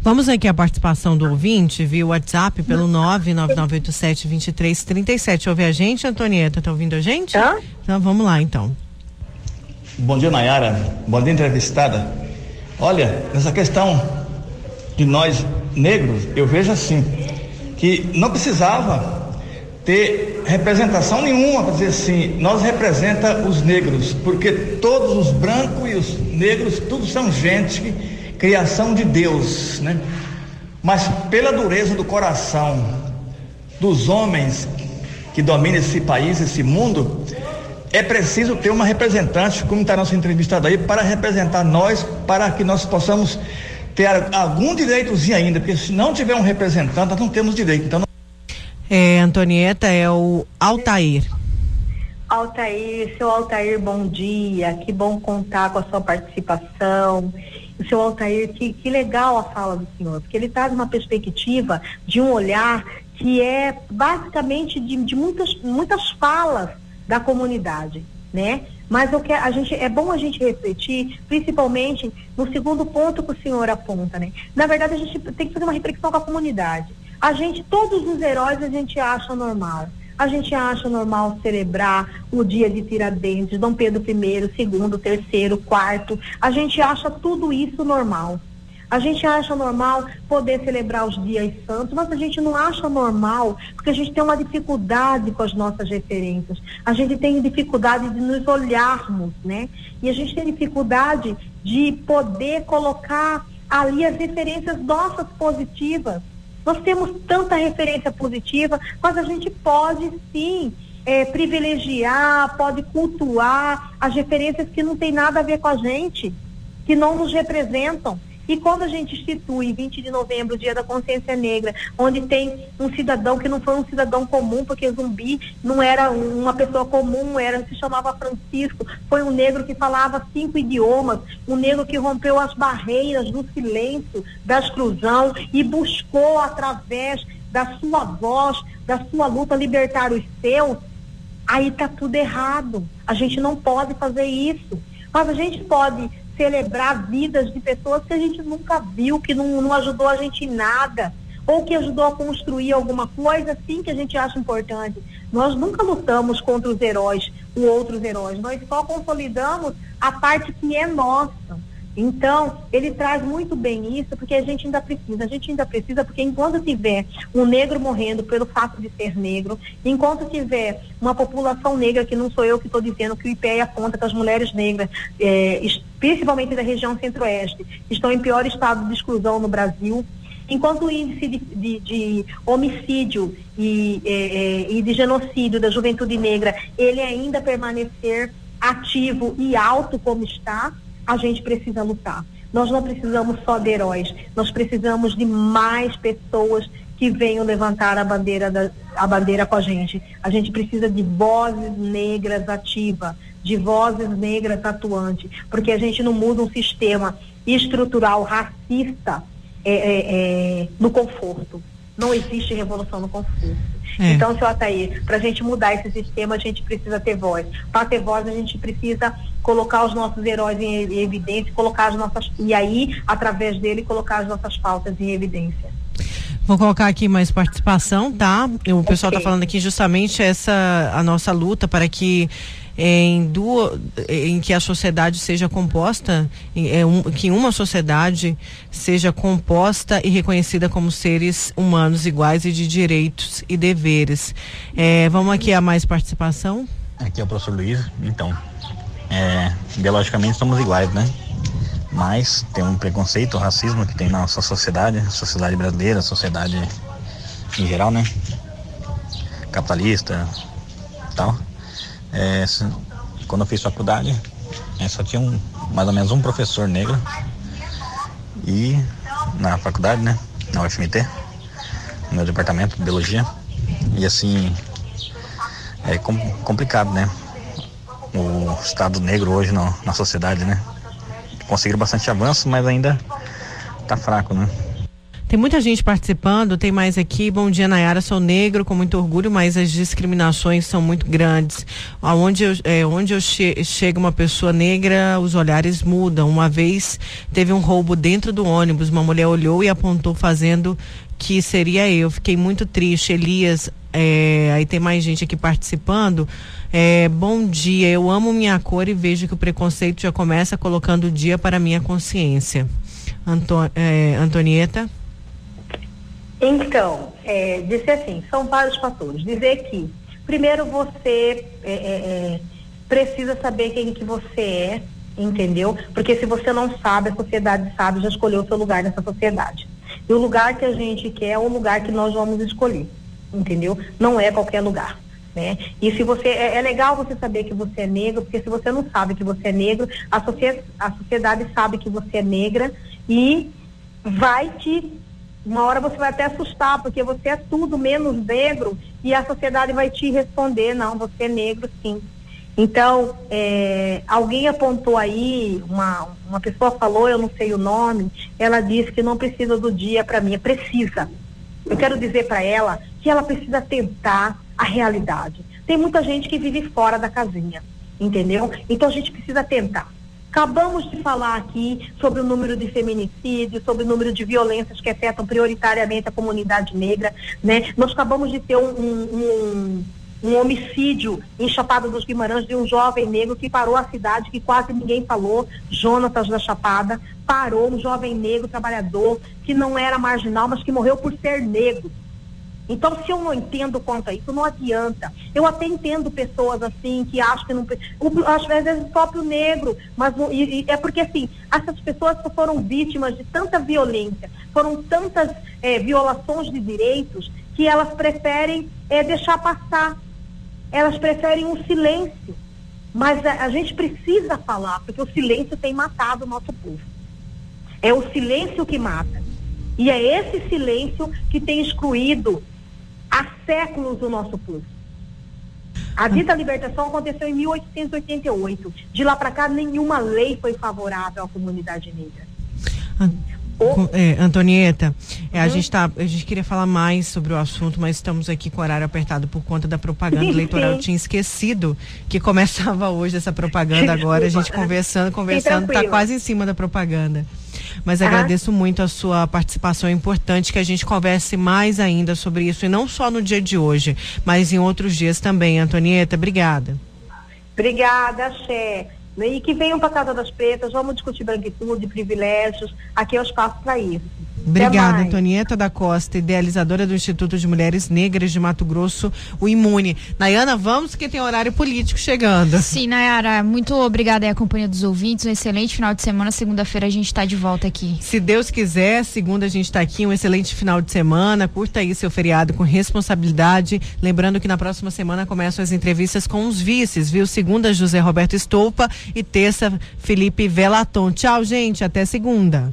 Vamos aqui a participação do ouvinte via WhatsApp pelo 99987-2337. Ouve a gente, Antonieta? Tá ouvindo a gente? Hã? Então vamos lá, então. Bom dia, Nayara. Bom dia, entrevistada. Olha, essa questão de nós negros, eu vejo assim, que não precisava ter representação nenhuma para dizer assim, nós representa os negros, porque todos os brancos e os negros, todos são gente, criação de Deus, né? Mas pela dureza do coração dos homens que dominam esse país, esse mundo, é preciso ter uma representante, como está nossa entrevistada aí, para representar nós, para que nós possamos ter algum direitozinho ainda, porque se não tiver um representante, nós não temos direito. Então, é, Antonieta, é o Altair. Altair, seu Altair, bom dia. Que bom contar com a sua participação. O seu Altair, que, que legal a fala do senhor, porque ele traz uma perspectiva de um olhar que é basicamente de, de muitas, muitas falas da comunidade, né? Mas o que a gente é bom a gente refletir, principalmente no segundo ponto que o senhor aponta, né? Na verdade, a gente tem que fazer uma reflexão com a comunidade. A gente, todos os heróis a gente acha normal. A gente acha normal celebrar o dia de Tiradentes, Dom Pedro I, segundo, terceiro, quarto. A gente acha tudo isso normal. A gente acha normal poder celebrar os dias santos, mas a gente não acha normal porque a gente tem uma dificuldade com as nossas referências. A gente tem dificuldade de nos olharmos, né? E a gente tem dificuldade de poder colocar ali as referências nossas positivas. Nós temos tanta referência positiva, mas a gente pode sim é, privilegiar, pode cultuar as referências que não tem nada a ver com a gente, que não nos representam. E quando a gente institui 20 de novembro, o Dia da Consciência Negra, onde tem um cidadão que não foi um cidadão comum, porque zumbi não era uma pessoa comum, era se chamava Francisco, foi um negro que falava cinco idiomas, um negro que rompeu as barreiras do silêncio, da exclusão e buscou através da sua voz, da sua luta libertar os seus, aí está tudo errado. A gente não pode fazer isso. Mas a gente pode celebrar vidas de pessoas que a gente nunca viu, que não, não ajudou a gente em nada, ou que ajudou a construir alguma coisa assim que a gente acha importante. Nós nunca lutamos contra os heróis, os outros heróis, nós só consolidamos a parte que é nossa. Então, ele traz muito bem isso, porque a gente ainda precisa. A gente ainda precisa, porque enquanto tiver um negro morrendo pelo fato de ser negro, enquanto tiver uma população negra, que não sou eu que estou dizendo, que o IPE aponta que as mulheres negras, é, principalmente da região centro-oeste, estão em pior estado de exclusão no Brasil, enquanto o índice de, de, de homicídio e, é, é, e de genocídio da juventude negra, ele ainda permanecer ativo e alto como está, a gente precisa lutar. Nós não precisamos só de heróis, nós precisamos de mais pessoas que venham levantar a bandeira, da, a bandeira com a gente. A gente precisa de vozes negras ativas, de vozes negras atuantes, porque a gente não muda um sistema estrutural racista é, é, é, no conforto. Não existe revolução no conforto. É. Então, seu Ataí, para a gente mudar esse sistema, a gente precisa ter voz. Para ter voz, a gente precisa colocar os nossos heróis em evidência, colocar as nossas e aí, através dele, colocar as nossas pautas em evidência. Vou colocar aqui mais participação, tá? O pessoal está falando aqui justamente essa a nossa luta para que em, duas, em que a sociedade seja composta, é um, que uma sociedade seja composta e reconhecida como seres humanos iguais e de direitos e deveres. É, vamos aqui a mais participação. Aqui é o professor Luiz. Então, é, biologicamente somos iguais, né? Mas tem um preconceito, um racismo que tem na nossa sociedade, sociedade brasileira, sociedade em geral, né? Capitalista, tal. É, quando eu fiz faculdade, é, só tinha um, mais ou menos um professor negro. E na faculdade, né? Na UFMT, no meu departamento de biologia. E assim, é com, complicado, né? O Estado negro hoje no, na sociedade, né? Conseguiram bastante avanço, mas ainda tá fraco, né? Tem muita gente participando, tem mais aqui. Bom dia, Nayara. Sou negro com muito orgulho, mas as discriminações são muito grandes. Aonde eu, é, onde eu che chego uma pessoa negra, os olhares mudam. Uma vez teve um roubo dentro do ônibus, uma mulher olhou e apontou fazendo que seria eu. Fiquei muito triste. Elias, é, aí tem mais gente aqui participando. É, bom dia, eu amo minha cor e vejo que o preconceito já começa colocando o dia para minha consciência. Anto, é, Antonieta? Então, é, dizer assim, são vários fatores. Dizer que, primeiro, você é, é, é, precisa saber quem que você é, entendeu? Porque se você não sabe, a sociedade sabe, já escolheu o seu lugar nessa sociedade. E o lugar que a gente quer é o lugar que nós vamos escolher, entendeu? Não é qualquer lugar. Né? E se você é, é, legal você saber que você é negro, porque se você não sabe que você é negro, a, a sociedade sabe que você é negra e vai te uma hora você vai até assustar, porque você é tudo menos negro e a sociedade vai te responder, não, você é negro sim. Então, é, alguém apontou aí, uma, uma pessoa falou, eu não sei o nome, ela disse que não precisa do dia para mim, precisa. Eu quero dizer para ela que ela precisa tentar a realidade. Tem muita gente que vive fora da casinha, entendeu? Então a gente precisa tentar. Acabamos de falar aqui sobre o número de feminicídios, sobre o número de violências que afetam prioritariamente a comunidade negra, né? Nós acabamos de ter um, um, um, um homicídio em Chapada dos Guimarães de um jovem negro que parou a cidade, que quase ninguém falou, Jonatas da Chapada, parou um jovem negro trabalhador que não era marginal, mas que morreu por ser negro. Então, se eu não entendo quanto a isso, não adianta. Eu até entendo pessoas assim que acham que não. O, às vezes o próprio negro, mas não, e, e é porque assim, essas pessoas foram vítimas de tanta violência, foram tantas é, violações de direitos, que elas preferem é, deixar passar. Elas preferem um silêncio. Mas a, a gente precisa falar, porque o silêncio tem matado o nosso povo. É o silêncio que mata. E é esse silêncio que tem excluído há séculos o nosso povo. A dita libertação aconteceu em 1888. De lá para cá, nenhuma lei foi favorável à comunidade negra. É, Antonieta, é, uhum. a, gente tá, a gente queria falar mais sobre o assunto, mas estamos aqui com o horário apertado por conta da propaganda eleitoral. Eu tinha esquecido que começava hoje essa propaganda agora. A gente conversando, conversando, está quase em cima da propaganda. Mas agradeço muito a sua participação. É importante que a gente converse mais ainda sobre isso, e não só no dia de hoje, mas em outros dias também. Antonieta, obrigada. Obrigada, Xé. E que venham para a Casa das Pretas, vamos discutir branquitude, privilégios. Aqui é o espaço para isso. Obrigada, Antonieta da Costa, idealizadora do Instituto de Mulheres Negras de Mato Grosso, o Imune. Nayana, vamos que tem horário político chegando. Sim, Nayara, muito obrigada aí à companhia dos ouvintes. Um excelente final de semana. Segunda-feira a gente está de volta aqui. Se Deus quiser, segunda a gente está aqui. Um excelente final de semana. Curta aí seu feriado com responsabilidade. Lembrando que na próxima semana começam as entrevistas com os vices, viu? Segunda, José Roberto Estoupa e terça, Felipe Velaton. Tchau, gente. Até segunda.